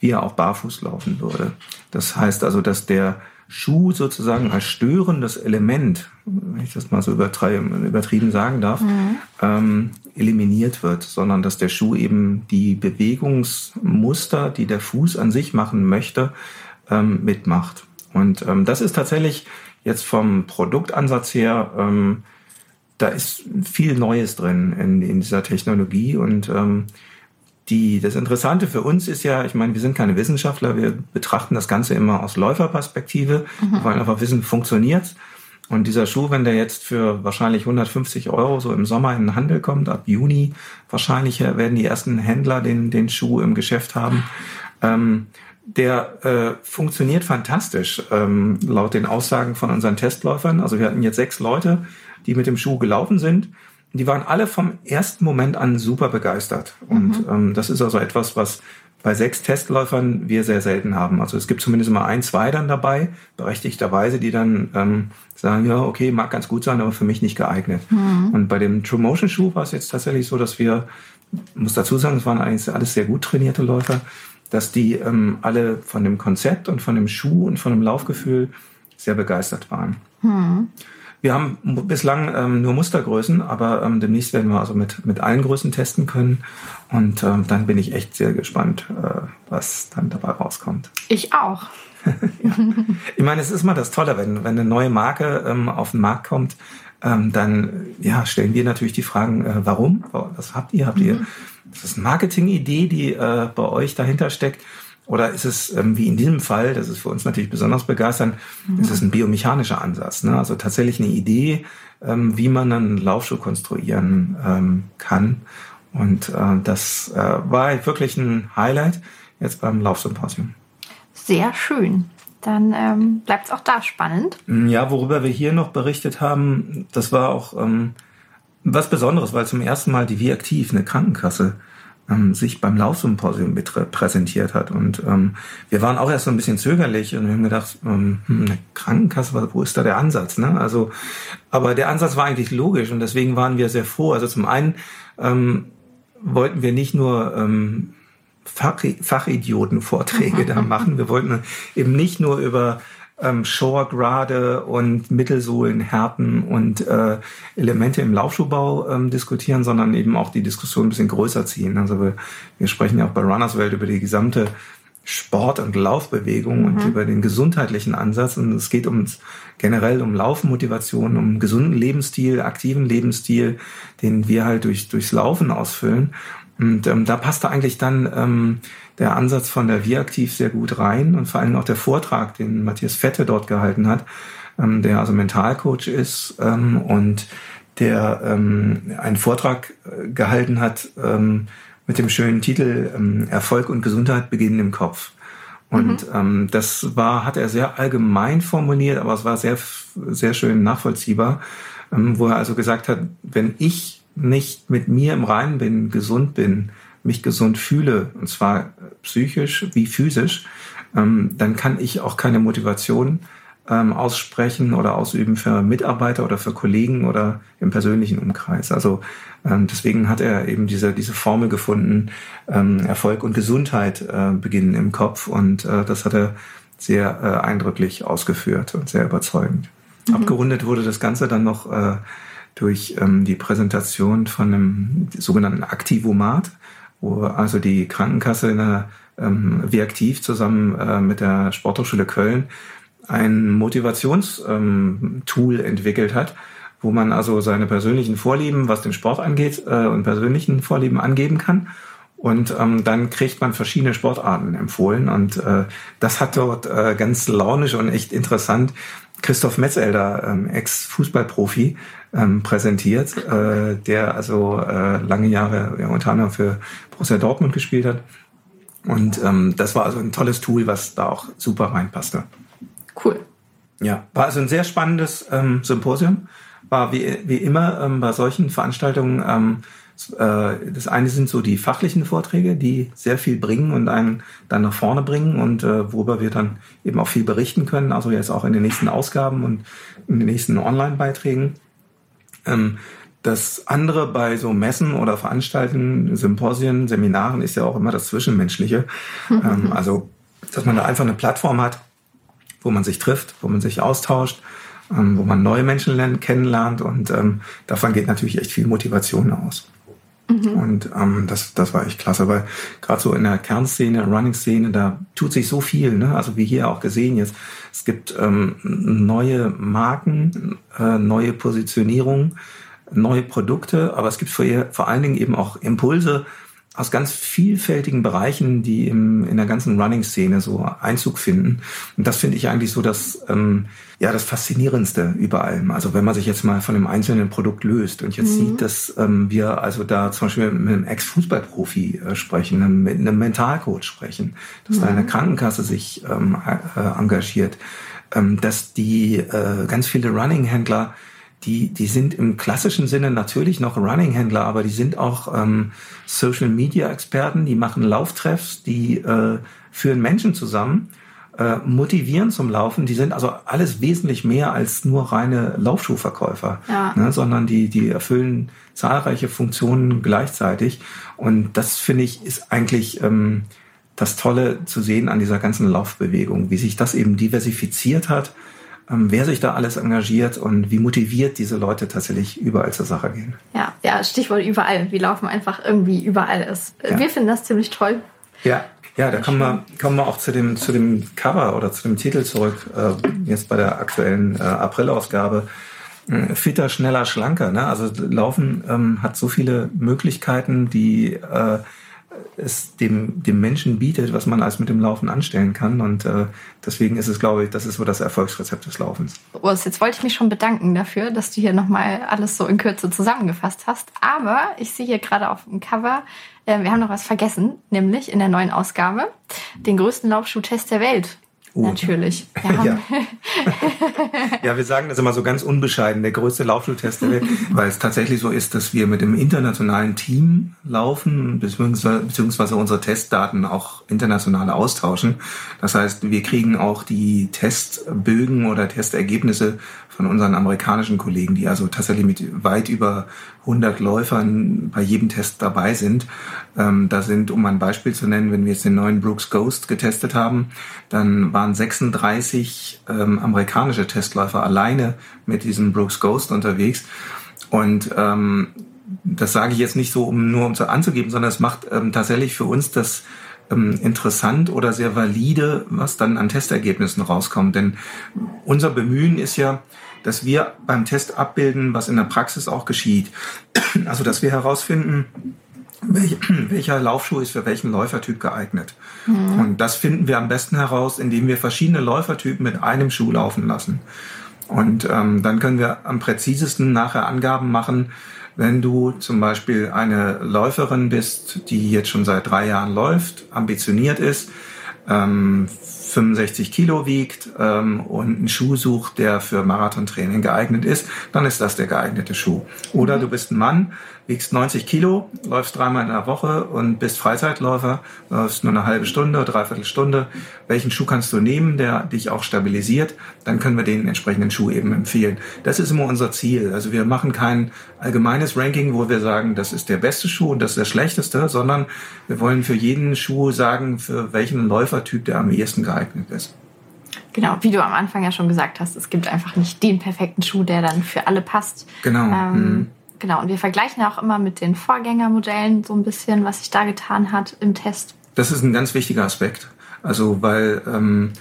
wie er auch barfuß laufen würde. Das heißt also, dass der Schuh sozusagen als störendes Element, wenn ich das mal so übertrieben sagen darf, mhm. ähm, eliminiert wird, sondern dass der Schuh eben die Bewegungsmuster, die der Fuß an sich machen möchte, ähm, mitmacht. Und ähm, das ist tatsächlich jetzt vom Produktansatz her, ähm, da ist viel Neues drin in, in dieser Technologie und ähm, die, das Interessante für uns ist ja, ich meine, wir sind keine Wissenschaftler, wir betrachten das Ganze immer aus Läuferperspektive. Mhm. Wir wollen einfach wissen, funktioniert's? Und dieser Schuh, wenn der jetzt für wahrscheinlich 150 Euro so im Sommer in den Handel kommt, ab Juni wahrscheinlich werden die ersten Händler den, den Schuh im Geschäft haben. Ähm, der äh, funktioniert fantastisch, ähm, laut den Aussagen von unseren Testläufern. Also wir hatten jetzt sechs Leute, die mit dem Schuh gelaufen sind. Die waren alle vom ersten Moment an super begeistert. Und mhm. ähm, das ist also etwas, was bei sechs Testläufern wir sehr selten haben. Also es gibt zumindest immer ein, zwei dann dabei, berechtigterweise, die dann ähm, sagen, ja, okay, mag ganz gut sein, aber für mich nicht geeignet. Mhm. Und bei dem True Motion Schuh war es jetzt tatsächlich so, dass wir, muss dazu sagen, es waren eigentlich alles sehr gut trainierte Läufer, dass die ähm, alle von dem Konzept und von dem Schuh und von dem Laufgefühl sehr begeistert waren. Mhm. Wir haben bislang ähm, nur Mustergrößen, aber ähm, demnächst werden wir also mit, mit allen Größen testen können. Und ähm, dann bin ich echt sehr gespannt, äh, was dann dabei rauskommt. Ich auch. ja. Ich meine, es ist mal das Tolle, wenn, wenn eine neue Marke ähm, auf den Markt kommt, ähm, dann ja, stellen wir natürlich die Fragen, äh, warum? Was habt ihr? Habt ihr, mhm. ist das eine Marketing-Idee, die äh, bei euch dahinter steckt? Oder ist es ähm, wie in diesem Fall, das ist für uns natürlich besonders begeisternd, mhm. ist es ein biomechanischer Ansatz. Ne? Also tatsächlich eine Idee, ähm, wie man einen Laufschuh konstruieren ähm, kann. Und äh, das äh, war wirklich ein Highlight jetzt beim Laufsymposium. Sehr schön. Dann ähm, bleibt es auch da spannend. Ja, worüber wir hier noch berichtet haben, das war auch ähm, was Besonderes, weil zum ersten Mal die Viaktiv, eine Krankenkasse, ähm, sich beim Laufsymposium mit präsentiert hat. Und ähm, wir waren auch erst so ein bisschen zögerlich und wir haben gedacht, ähm, hm, eine Krankenkasse, wo ist da der Ansatz? Ne? Also, aber der Ansatz war eigentlich logisch und deswegen waren wir sehr froh. Also zum einen ähm, wollten wir nicht nur ähm, Fach, Fachidioten-Vorträge da machen. Wir wollten eben nicht nur über ähm, Shore-Grade und Mittelsohlenhärten und äh, Elemente im Laufschuhbau ähm, diskutieren, sondern eben auch die Diskussion ein bisschen größer ziehen. Also wir, wir sprechen ja auch bei Runners Welt über die gesamte Sport- und Laufbewegung mhm. und über den gesundheitlichen Ansatz. Und es geht uns generell um Laufmotivation, um gesunden Lebensstil, aktiven Lebensstil, den wir halt durch, durchs Laufen ausfüllen. Und ähm, da passte eigentlich dann ähm, der Ansatz von der Wir-Aktiv sehr gut rein und vor allem auch der Vortrag, den Matthias Fette dort gehalten hat, ähm, der also Mentalcoach ist ähm, und der ähm, einen Vortrag äh, gehalten hat ähm, mit dem schönen Titel ähm, Erfolg und Gesundheit beginnen im Kopf. Und mhm. ähm, das war, hat er sehr allgemein formuliert, aber es war sehr, sehr schön nachvollziehbar, ähm, wo er also gesagt hat, wenn ich nicht mit mir im Reinen bin, gesund bin, mich gesund fühle, und zwar psychisch wie physisch, ähm, dann kann ich auch keine Motivation ähm, aussprechen oder ausüben für Mitarbeiter oder für Kollegen oder im persönlichen Umkreis. Also ähm, deswegen hat er eben diese, diese Formel gefunden, ähm, Erfolg und Gesundheit äh, beginnen im Kopf und äh, das hat er sehr äh, eindrücklich ausgeführt und sehr überzeugend. Mhm. Abgerundet wurde das Ganze dann noch äh, durch ähm, die Präsentation von einem sogenannten Aktivomat wo also die Krankenkasse in der, ähm, wie aktiv zusammen äh, mit der Sporthochschule Köln ein Motivationstool ähm, entwickelt hat, wo man also seine persönlichen Vorlieben, was den Sport angeht, äh, und persönlichen Vorlieben angeben kann. Und ähm, dann kriegt man verschiedene Sportarten empfohlen. Und äh, das hat dort äh, ganz launisch und echt interessant Christoph Metzelder, ähm, Ex-Fußballprofi, ähm, präsentiert, äh, der also äh, lange Jahre ja, unter anderem für Borussia Dortmund gespielt hat. Und ähm, das war also ein tolles Tool, was da auch super reinpasste. Cool. Ja, war also ein sehr spannendes ähm, Symposium. War wie, wie immer ähm, bei solchen Veranstaltungen ähm, äh, das eine sind so die fachlichen Vorträge, die sehr viel bringen und einen dann nach vorne bringen und äh, worüber wir dann eben auch viel berichten können, also jetzt auch in den nächsten Ausgaben und in den nächsten Online-Beiträgen. Ähm, das andere bei so Messen oder Veranstaltungen, Symposien, Seminaren ist ja auch immer das Zwischenmenschliche. ähm, also, dass man da einfach eine Plattform hat, wo man sich trifft, wo man sich austauscht, ähm, wo man neue Menschen kennenlernt und davon geht natürlich echt viel Motivation aus. Mhm. Und ähm, das, das war echt klasse, weil gerade so in der Kernszene, Running-Szene, da tut sich so viel. Ne? Also wie hier auch gesehen jetzt, es gibt ähm, neue Marken, äh, neue Positionierungen, neue Produkte, aber es gibt vor, vor allen Dingen eben auch Impulse aus ganz vielfältigen Bereichen, die im, in der ganzen Running-Szene so Einzug finden. Und das finde ich eigentlich so das, ähm, ja, das Faszinierendste über allem. Also wenn man sich jetzt mal von einem einzelnen Produkt löst und jetzt mhm. sieht, dass ähm, wir also da zum Beispiel mit einem Ex-Fußballprofi äh, sprechen, mit einem Mentalcoach sprechen, dass mhm. da eine Krankenkasse sich ähm, äh, engagiert, ähm, dass die äh, ganz viele Running-Händler die, die sind im klassischen Sinne natürlich noch Running-Händler, aber die sind auch ähm, Social-Media-Experten, die machen Lauftreffs, die äh, führen Menschen zusammen, äh, motivieren zum Laufen. Die sind also alles wesentlich mehr als nur reine Laufschuhverkäufer, ja. ne, sondern die, die erfüllen zahlreiche Funktionen gleichzeitig. Und das finde ich ist eigentlich ähm, das Tolle zu sehen an dieser ganzen Laufbewegung, wie sich das eben diversifiziert hat ähm, wer sich da alles engagiert und wie motiviert diese Leute tatsächlich überall zur Sache gehen. Ja, ja, Stichwort überall. Wir laufen einfach irgendwie überall ist. Ja. Wir finden das ziemlich toll. Ja, ja, da kommen wir, kommen wir auch zu dem, zu dem Cover oder zu dem Titel zurück, äh, jetzt bei der aktuellen äh, April-Ausgabe. Äh, fitter, schneller, schlanker. Ne? Also Laufen ähm, hat so viele Möglichkeiten, die äh, es dem, dem Menschen bietet, was man als mit dem Laufen anstellen kann. Und äh, deswegen ist es, glaube ich, das ist so das Erfolgsrezept des Laufens. Urs, jetzt wollte ich mich schon bedanken dafür, dass du hier nochmal alles so in Kürze zusammengefasst hast. Aber ich sehe hier gerade auf dem Cover, äh, wir haben noch was vergessen, nämlich in der neuen Ausgabe den größten Laufschuhtest der Welt. Natürlich. Wir ja. ja, wir sagen das immer so ganz unbescheiden, der größte Laufschultest der Welt, weil es tatsächlich so ist, dass wir mit dem internationalen Team laufen, beziehungsweise, beziehungsweise unsere Testdaten auch international austauschen. Das heißt, wir kriegen auch die Testbögen oder Testergebnisse von unseren amerikanischen Kollegen, die also tatsächlich mit weit über 100 Läufern bei jedem Test dabei sind. Ähm, da sind, um ein Beispiel zu nennen, wenn wir jetzt den neuen Brooks Ghost getestet haben, dann waren 36 ähm, amerikanische Testläufer alleine mit diesem Brooks Ghost unterwegs. Und ähm, das sage ich jetzt nicht so, um nur um zu anzugeben, sondern es macht ähm, tatsächlich für uns das ähm, interessant oder sehr valide, was dann an Testergebnissen rauskommt. Denn unser Bemühen ist ja, dass wir beim Test abbilden, was in der Praxis auch geschieht. Also, dass wir herausfinden, welcher Laufschuh ist für welchen Läufertyp geeignet. Mhm. Und das finden wir am besten heraus, indem wir verschiedene Läufertypen mit einem Schuh laufen lassen. Und ähm, dann können wir am präzisesten nachher Angaben machen, wenn du zum Beispiel eine Läuferin bist, die jetzt schon seit drei Jahren läuft, ambitioniert ist, ähm, 65 Kilo wiegt ähm, und einen Schuh sucht, der für Marathontraining geeignet ist, dann ist das der geeignete Schuh. Oder mhm. du bist ein Mann, wiegst 90 Kilo, läufst dreimal in der Woche und bist Freizeitläufer, läufst nur eine halbe Stunde, dreiviertel Stunde. Welchen Schuh kannst du nehmen, der dich auch stabilisiert? Dann können wir den entsprechenden Schuh eben empfehlen. Das ist immer unser Ziel. Also wir machen kein allgemeines Ranking, wo wir sagen, das ist der beste Schuh und das ist der schlechteste, sondern wir wollen für jeden Schuh sagen, für welchen Läufertyp der am ehesten geeignet ist. Genau, wie du am Anfang ja schon gesagt hast, es gibt einfach nicht den perfekten Schuh, der dann für alle passt. Genau. Ähm, mhm. Genau, und wir vergleichen auch immer mit den Vorgängermodellen so ein bisschen, was sich da getan hat im Test. Das ist ein ganz wichtiger Aspekt. Also, weil ähm,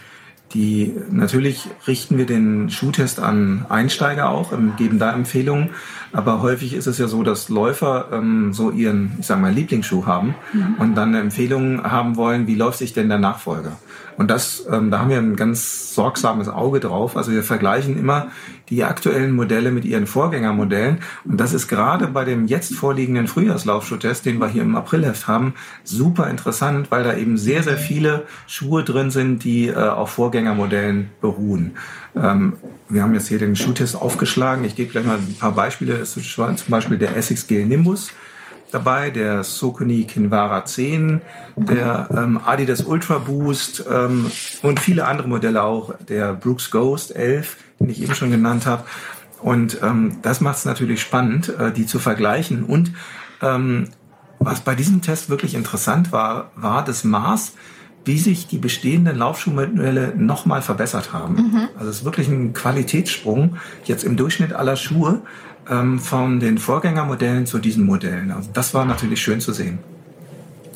die natürlich richten wir den Schuhtest an Einsteiger auch, geben da Empfehlungen. Aber häufig ist es ja so, dass Läufer ähm, so ihren, ich sag mal, Lieblingsschuh haben mhm. und dann eine Empfehlung haben wollen, wie läuft sich denn der Nachfolger? Und das, ähm, da haben wir ein ganz sorgsames Auge drauf. Also wir vergleichen immer die aktuellen Modelle mit ihren Vorgängermodellen. Und das ist gerade bei dem jetzt vorliegenden Frühjahrslaufschuhtest, den wir hier im Aprilheft haben, super interessant, weil da eben sehr, sehr viele Schuhe drin sind, die äh, auf Vorgängermodellen beruhen. Ähm, wir haben jetzt hier den Schuhtest aufgeschlagen. Ich gebe gleich mal ein paar Beispiele. Das ist zum Beispiel der Gel Nimbus dabei, der Sokuni Kinvara 10, der ähm, Adidas Ultra Boost ähm, und viele andere Modelle auch, der Brooks Ghost 11, den ich eben schon genannt habe. Und ähm, das macht es natürlich spannend, äh, die zu vergleichen. Und ähm, was bei diesem Test wirklich interessant war, war das Maß, wie sich die bestehenden Laufschuhmodelle nochmal verbessert haben. Mhm. Also es ist wirklich ein Qualitätssprung jetzt im Durchschnitt aller Schuhe ähm, von den Vorgängermodellen zu diesen Modellen. Also das war natürlich schön zu sehen.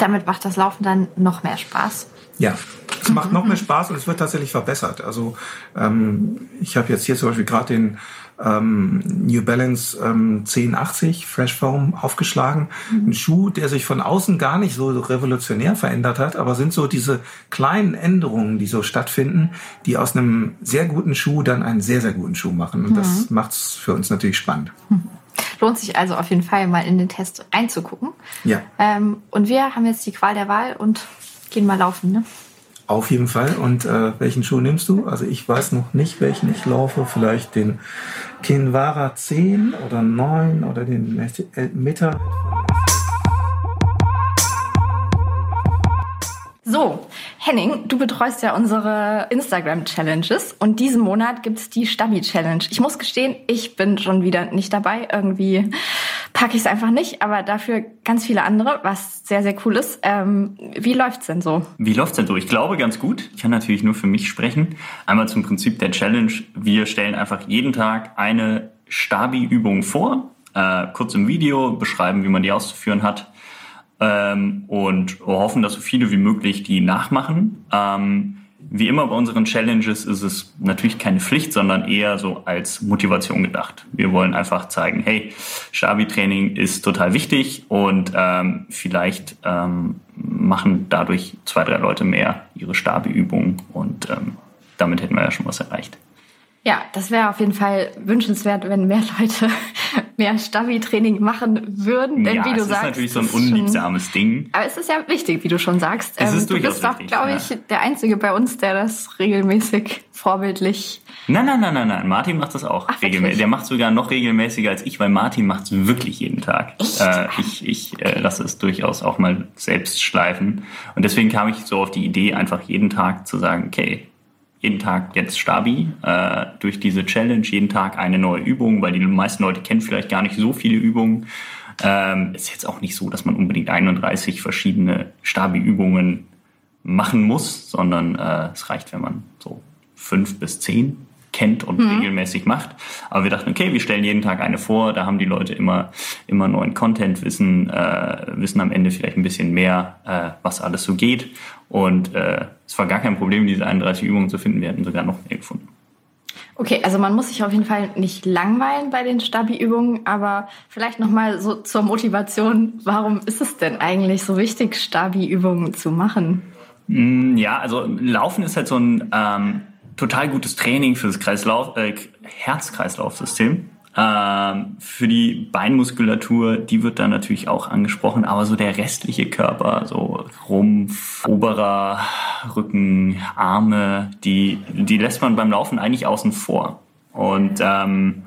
Damit macht das Laufen dann noch mehr Spaß. Ja, es macht noch mehr Spaß und es wird tatsächlich verbessert. Also ähm, ich habe jetzt hier zum Beispiel gerade den ähm, New Balance ähm, 1080 Fresh Foam aufgeschlagen. Mhm. Ein Schuh, der sich von außen gar nicht so revolutionär verändert hat, aber sind so diese kleinen Änderungen, die so stattfinden, die aus einem sehr guten Schuh dann einen sehr, sehr guten Schuh machen. Und mhm. das macht es für uns natürlich spannend. Mhm. Lohnt sich also auf jeden Fall mal in den Test reinzugucken. Ja. Ähm, und wir haben jetzt die Qual der Wahl und gehen mal laufen, ne? Auf jeden Fall. Und äh, welchen Schuh nimmst du? Also ich weiß noch nicht, welchen ich laufe. Vielleicht den Kinvara 10 oder 9 oder den Meta. So, Henning, du betreust ja unsere Instagram-Challenges und diesen Monat gibt's die Stabi-Challenge. Ich muss gestehen, ich bin schon wieder nicht dabei. Irgendwie packe ich es einfach nicht, aber dafür ganz viele andere, was sehr, sehr cool ist. Ähm, wie läuft's denn so? Wie läuft's denn so? Ich glaube ganz gut. Ich kann natürlich nur für mich sprechen. Einmal zum Prinzip der Challenge. Wir stellen einfach jeden Tag eine Stabi-Übung vor, äh, kurz im Video, beschreiben, wie man die auszuführen hat ähm, und hoffen, dass so viele wie möglich die nachmachen. Ähm, wie immer bei unseren Challenges ist es natürlich keine Pflicht, sondern eher so als Motivation gedacht. Wir wollen einfach zeigen, hey, Stabi-Training ist total wichtig und ähm, vielleicht ähm, machen dadurch zwei, drei Leute mehr ihre Stabi-Übungen und ähm, damit hätten wir ja schon was erreicht. Ja, das wäre auf jeden Fall wünschenswert, wenn mehr Leute mehr Stabi-Training machen würden. Denn ja, wie du sagst, ist natürlich so ein unliebsames schon, Ding. Aber es ist ja wichtig, wie du schon sagst. Es ist ähm, du bist doch, glaube ich, ja. der Einzige bei uns, der das regelmäßig vorbildlich. Nein, nein, nein, nein, nein. Martin macht das auch Ach, regelmäßig. Der macht sogar noch regelmäßiger als ich, weil Martin macht es wirklich jeden Tag. Äh, ich ich äh, lasse es durchaus auch mal selbst schleifen. Und deswegen kam ich so auf die Idee, einfach jeden Tag zu sagen, okay, jeden Tag jetzt Stabi äh, durch diese Challenge, jeden Tag eine neue Übung, weil die meisten Leute kennen vielleicht gar nicht so viele Übungen. Ähm, ist jetzt auch nicht so, dass man unbedingt 31 verschiedene Stabi-Übungen machen muss, sondern äh, es reicht, wenn man so fünf bis zehn kennt und mhm. regelmäßig macht. Aber wir dachten, okay, wir stellen jeden Tag eine vor, da haben die Leute immer, immer neuen Content, wissen, äh, wissen am Ende vielleicht ein bisschen mehr, äh, was alles so geht. Und äh, es war gar kein Problem, diese 31 Übungen zu finden. Wir hätten sogar noch mehr gefunden. Okay, also man muss sich auf jeden Fall nicht langweilen bei den Stabi-Übungen, aber vielleicht nochmal so zur Motivation. Warum ist es denn eigentlich so wichtig, Stabi-Übungen zu machen? Mm, ja, also Laufen ist halt so ein ähm, total gutes Training für das Kreislauf, äh, Herz-Kreislauf-System. Ähm, für die Beinmuskulatur, die wird dann natürlich auch angesprochen, aber so der restliche Körper, so Rumpf, oberer Rücken, Arme, die, die lässt man beim Laufen eigentlich außen vor. Und ähm,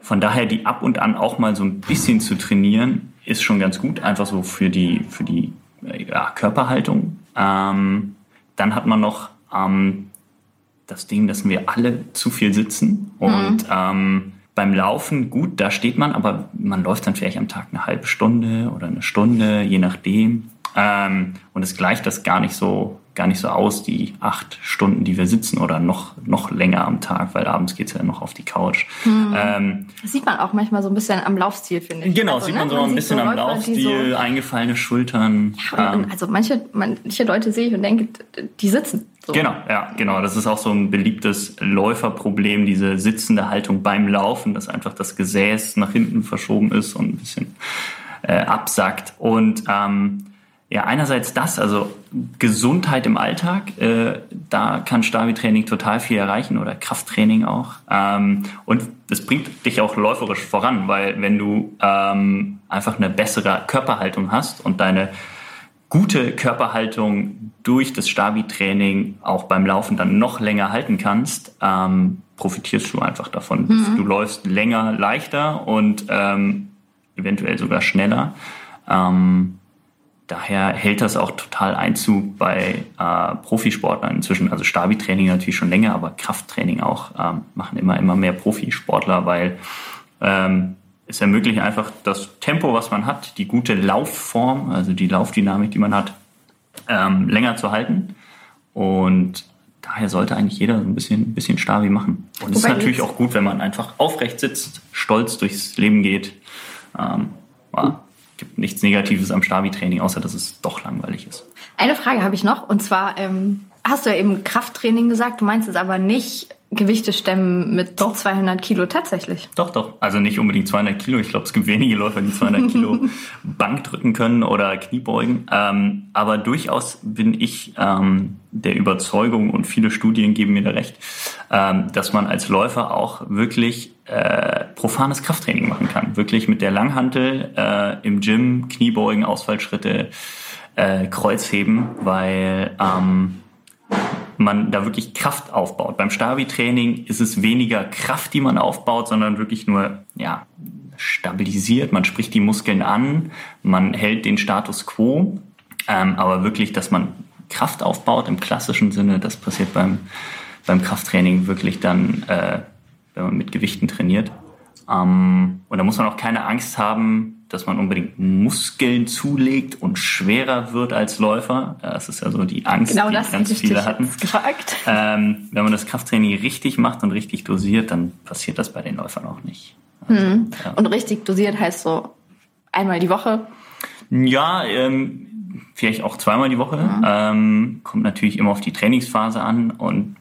von daher die ab und an auch mal so ein bisschen zu trainieren, ist schon ganz gut, einfach so für die, für die ja, Körperhaltung. Ähm, dann hat man noch ähm, das Ding, dass wir alle zu viel sitzen und mhm. ähm, beim Laufen, gut, da steht man, aber man läuft dann vielleicht am Tag eine halbe Stunde oder eine Stunde, je nachdem. Ähm, und es gleicht das gar nicht so gar nicht so aus, die acht Stunden, die wir sitzen oder noch, noch länger am Tag, weil abends geht's ja noch auf die Couch. Hm. Ähm, das sieht man auch manchmal so ein bisschen am Laufstil, finde ich. Genau, also, sieht man ne? so man ein bisschen so am Laufstil, so eingefallene Schultern. Ja, ähm, also manche, manche Leute sehe ich und denke, die sitzen. So. Genau, ja, genau. Das ist auch so ein beliebtes Läuferproblem, diese sitzende Haltung beim Laufen, dass einfach das Gesäß nach hinten verschoben ist und ein bisschen äh, absackt. Und ähm, ja, einerseits das, also Gesundheit im Alltag, äh, da kann Stabi-Training total viel erreichen oder Krafttraining auch. Ähm, und das bringt dich auch läuferisch voran, weil wenn du ähm, einfach eine bessere Körperhaltung hast und deine gute Körperhaltung durch das Stabi-Training auch beim Laufen dann noch länger halten kannst, ähm, profitierst du einfach davon. Mhm. Du läufst länger, leichter und ähm, eventuell sogar schneller. Ähm, daher hält das auch total Einzug bei äh, Profisportlern inzwischen. Also Stabi-Training natürlich schon länger, aber Krafttraining auch ähm, machen immer, immer mehr Profisportler, weil ähm, es ermöglicht einfach das Tempo, was man hat, die gute Laufform, also die Laufdynamik, die man hat, ähm, länger zu halten. Und daher sollte eigentlich jeder so ein bisschen, ein bisschen Stabi machen. Und es ist natürlich auch gut, wenn man einfach aufrecht sitzt, stolz durchs Leben geht. Ähm, ja. Gibt nichts Negatives am Stabi-Training, außer dass es doch langweilig ist. Eine Frage habe ich noch und zwar ähm, hast du ja eben Krafttraining gesagt, du meinst es aber nicht Gewichte stemmen mit doch. 200 Kilo tatsächlich. Doch, doch. Also nicht unbedingt 200 Kilo. Ich glaube, es gibt wenige Läufer, die 200 Kilo Bank drücken können oder Kniebeugen. Ähm, aber durchaus bin ich ähm, der Überzeugung und viele Studien geben mir da recht, ähm, dass man als Läufer auch wirklich äh, profanes Krafttraining machen kann. Wirklich mit der Langhantel äh, im Gym, Kniebeugen, Ausfallschritte, äh, Kreuzheben, weil ähm, man da wirklich Kraft aufbaut. Beim Stabi-Training ist es weniger Kraft, die man aufbaut, sondern wirklich nur ja, stabilisiert. Man spricht die Muskeln an, man hält den Status quo. Ähm, aber wirklich, dass man Kraft aufbaut im klassischen Sinne, das passiert beim, beim Krafttraining wirklich dann, äh, wenn man mit Gewichten trainiert. Ähm, und da muss man auch keine Angst haben, dass man unbedingt Muskeln zulegt und schwerer wird als Läufer. Das ist ja so die Angst, genau die das ganz viele hatten. Ähm, wenn man das Krafttraining richtig macht und richtig dosiert, dann passiert das bei den Läufern auch nicht. Also, hm. ja. Und richtig dosiert heißt so einmal die Woche? Ja, ähm, vielleicht auch zweimal die Woche. Mhm. Ähm, kommt natürlich immer auf die Trainingsphase an und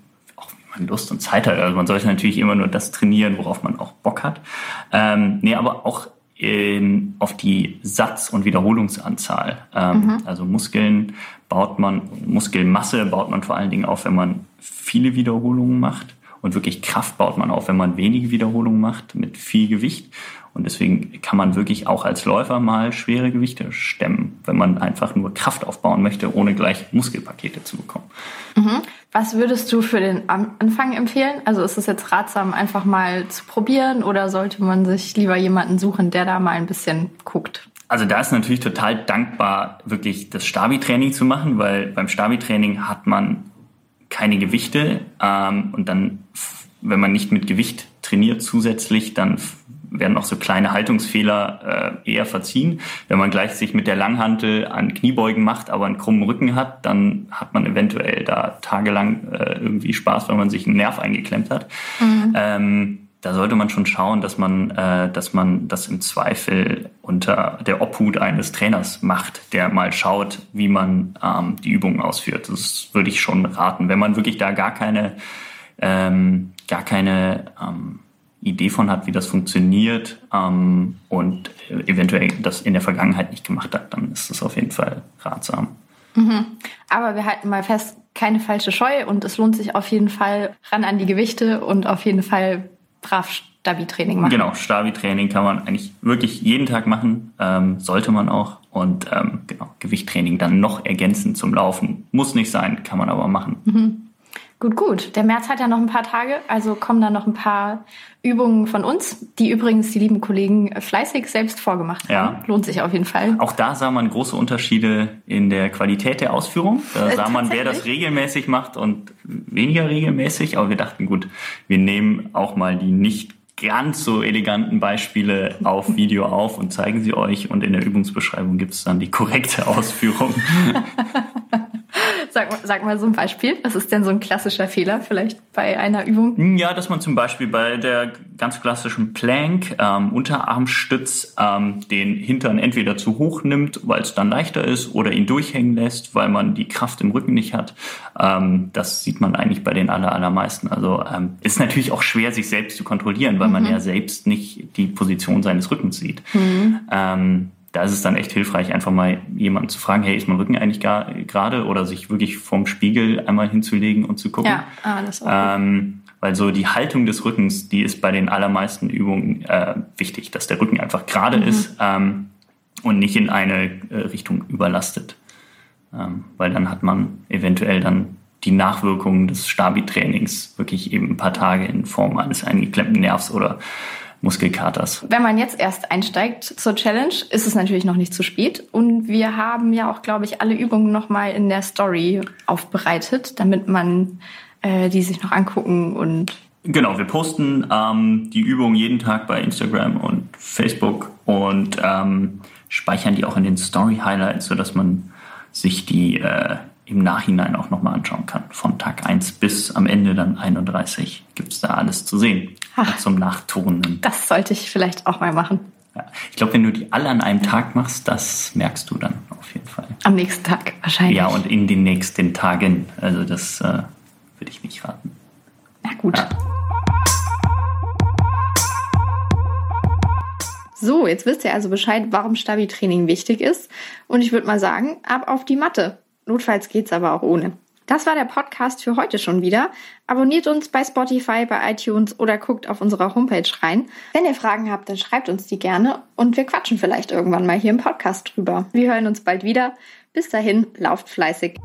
man Lust und Zeit hat. Also man sollte natürlich immer nur das trainieren, worauf man auch Bock hat. Ähm, nee, aber auch in, auf die Satz- und Wiederholungsanzahl. Ähm, mhm. Also Muskeln baut man, Muskelmasse baut man vor allen Dingen auf, wenn man viele Wiederholungen macht. Und wirklich Kraft baut man auf, wenn man wenige Wiederholungen macht mit viel Gewicht. Und deswegen kann man wirklich auch als Läufer mal schwere Gewichte stemmen, wenn man einfach nur Kraft aufbauen möchte, ohne gleich Muskelpakete zu bekommen. Mhm. Was würdest du für den Anfang empfehlen? Also ist es jetzt ratsam, einfach mal zu probieren oder sollte man sich lieber jemanden suchen, der da mal ein bisschen guckt? Also da ist natürlich total dankbar, wirklich das Stabi-Training zu machen, weil beim Stabi-Training hat man keine Gewichte ähm, und dann, wenn man nicht mit Gewicht trainiert zusätzlich, dann werden auch so kleine Haltungsfehler äh, eher verziehen. Wenn man gleich sich mit der Langhantel an Kniebeugen macht, aber einen krummen Rücken hat, dann hat man eventuell da tagelang äh, irgendwie Spaß, wenn man sich einen Nerv eingeklemmt hat. Mhm. Ähm, da sollte man schon schauen, dass man, äh, dass man das im Zweifel unter der Obhut eines Trainers macht, der mal schaut, wie man ähm, die Übungen ausführt. Das würde ich schon raten. Wenn man wirklich da gar keine, ähm, gar keine ähm, Idee von hat, wie das funktioniert ähm, und eventuell das in der Vergangenheit nicht gemacht hat, dann ist das auf jeden Fall ratsam. Mhm. Aber wir halten mal fest, keine falsche Scheu und es lohnt sich auf jeden Fall ran an die Gewichte und auf jeden Fall brav Stabi-Training machen. Genau, Stabi-Training kann man eigentlich wirklich jeden Tag machen, ähm, sollte man auch. Und ähm, genau, Gewichttraining dann noch ergänzend zum Laufen. Muss nicht sein, kann man aber machen. Mhm. Gut, gut. Der März hat ja noch ein paar Tage, also kommen da noch ein paar Übungen von uns, die übrigens die lieben Kollegen fleißig selbst vorgemacht haben. Ja. Lohnt sich auf jeden Fall. Auch da sah man große Unterschiede in der Qualität der Ausführung. Da sah man, wer das regelmäßig macht und weniger regelmäßig. Aber wir dachten, gut, wir nehmen auch mal die nicht ganz so eleganten Beispiele auf Video auf und zeigen sie euch. Und in der Übungsbeschreibung gibt es dann die korrekte Ausführung. Sag, sag mal so ein Beispiel. Was ist denn so ein klassischer Fehler vielleicht bei einer Übung? Ja, dass man zum Beispiel bei der ganz klassischen Plank, ähm, Unterarmstütz, ähm, den Hintern entweder zu hoch nimmt, weil es dann leichter ist, oder ihn durchhängen lässt, weil man die Kraft im Rücken nicht hat. Ähm, das sieht man eigentlich bei den aller, allermeisten. Also ähm, ist natürlich auch schwer, sich selbst zu kontrollieren, weil mhm. man ja selbst nicht die Position seines Rückens sieht. Mhm. Ähm, da ist es dann echt hilfreich, einfach mal jemanden zu fragen, hey, ist mein Rücken eigentlich gerade oder sich wirklich vorm Spiegel einmal hinzulegen und zu gucken. Ja, ah, das auch ähm, weil so die Haltung des Rückens, die ist bei den allermeisten Übungen äh, wichtig, dass der Rücken einfach gerade mhm. ist ähm, und nicht in eine äh, Richtung überlastet. Ähm, weil dann hat man eventuell dann die Nachwirkungen des Stabi-Trainings wirklich eben ein paar Tage in Form eines eingeklemmten Nervs oder Muskelkaters. Wenn man jetzt erst einsteigt zur Challenge, ist es natürlich noch nicht zu spät. Und wir haben ja auch, glaube ich, alle Übungen nochmal in der Story aufbereitet, damit man äh, die sich noch angucken und Genau, wir posten ähm, die Übungen jeden Tag bei Instagram und Facebook und ähm, speichern die auch in den Story Highlights, sodass man sich die äh, im Nachhinein auch nochmal anschauen kann. Von Tag 1 bis am Ende dann 31 gibt es da alles zu sehen. Ach, zum Nachturnen. Das sollte ich vielleicht auch mal machen. Ja. Ich glaube, wenn du die alle an einem Tag machst, das merkst du dann auf jeden Fall. Am nächsten Tag wahrscheinlich. Ja, und in den nächsten Tagen. Also das äh, würde ich nicht raten. Na gut. Ja. So, jetzt wisst ihr also Bescheid, warum Stabi-Training wichtig ist. Und ich würde mal sagen, ab auf die Matte. Notfalls geht's aber auch ohne. Das war der Podcast für heute schon wieder. Abonniert uns bei Spotify, bei iTunes oder guckt auf unserer Homepage rein. Wenn ihr Fragen habt, dann schreibt uns die gerne und wir quatschen vielleicht irgendwann mal hier im Podcast drüber. Wir hören uns bald wieder. Bis dahin, lauft fleißig.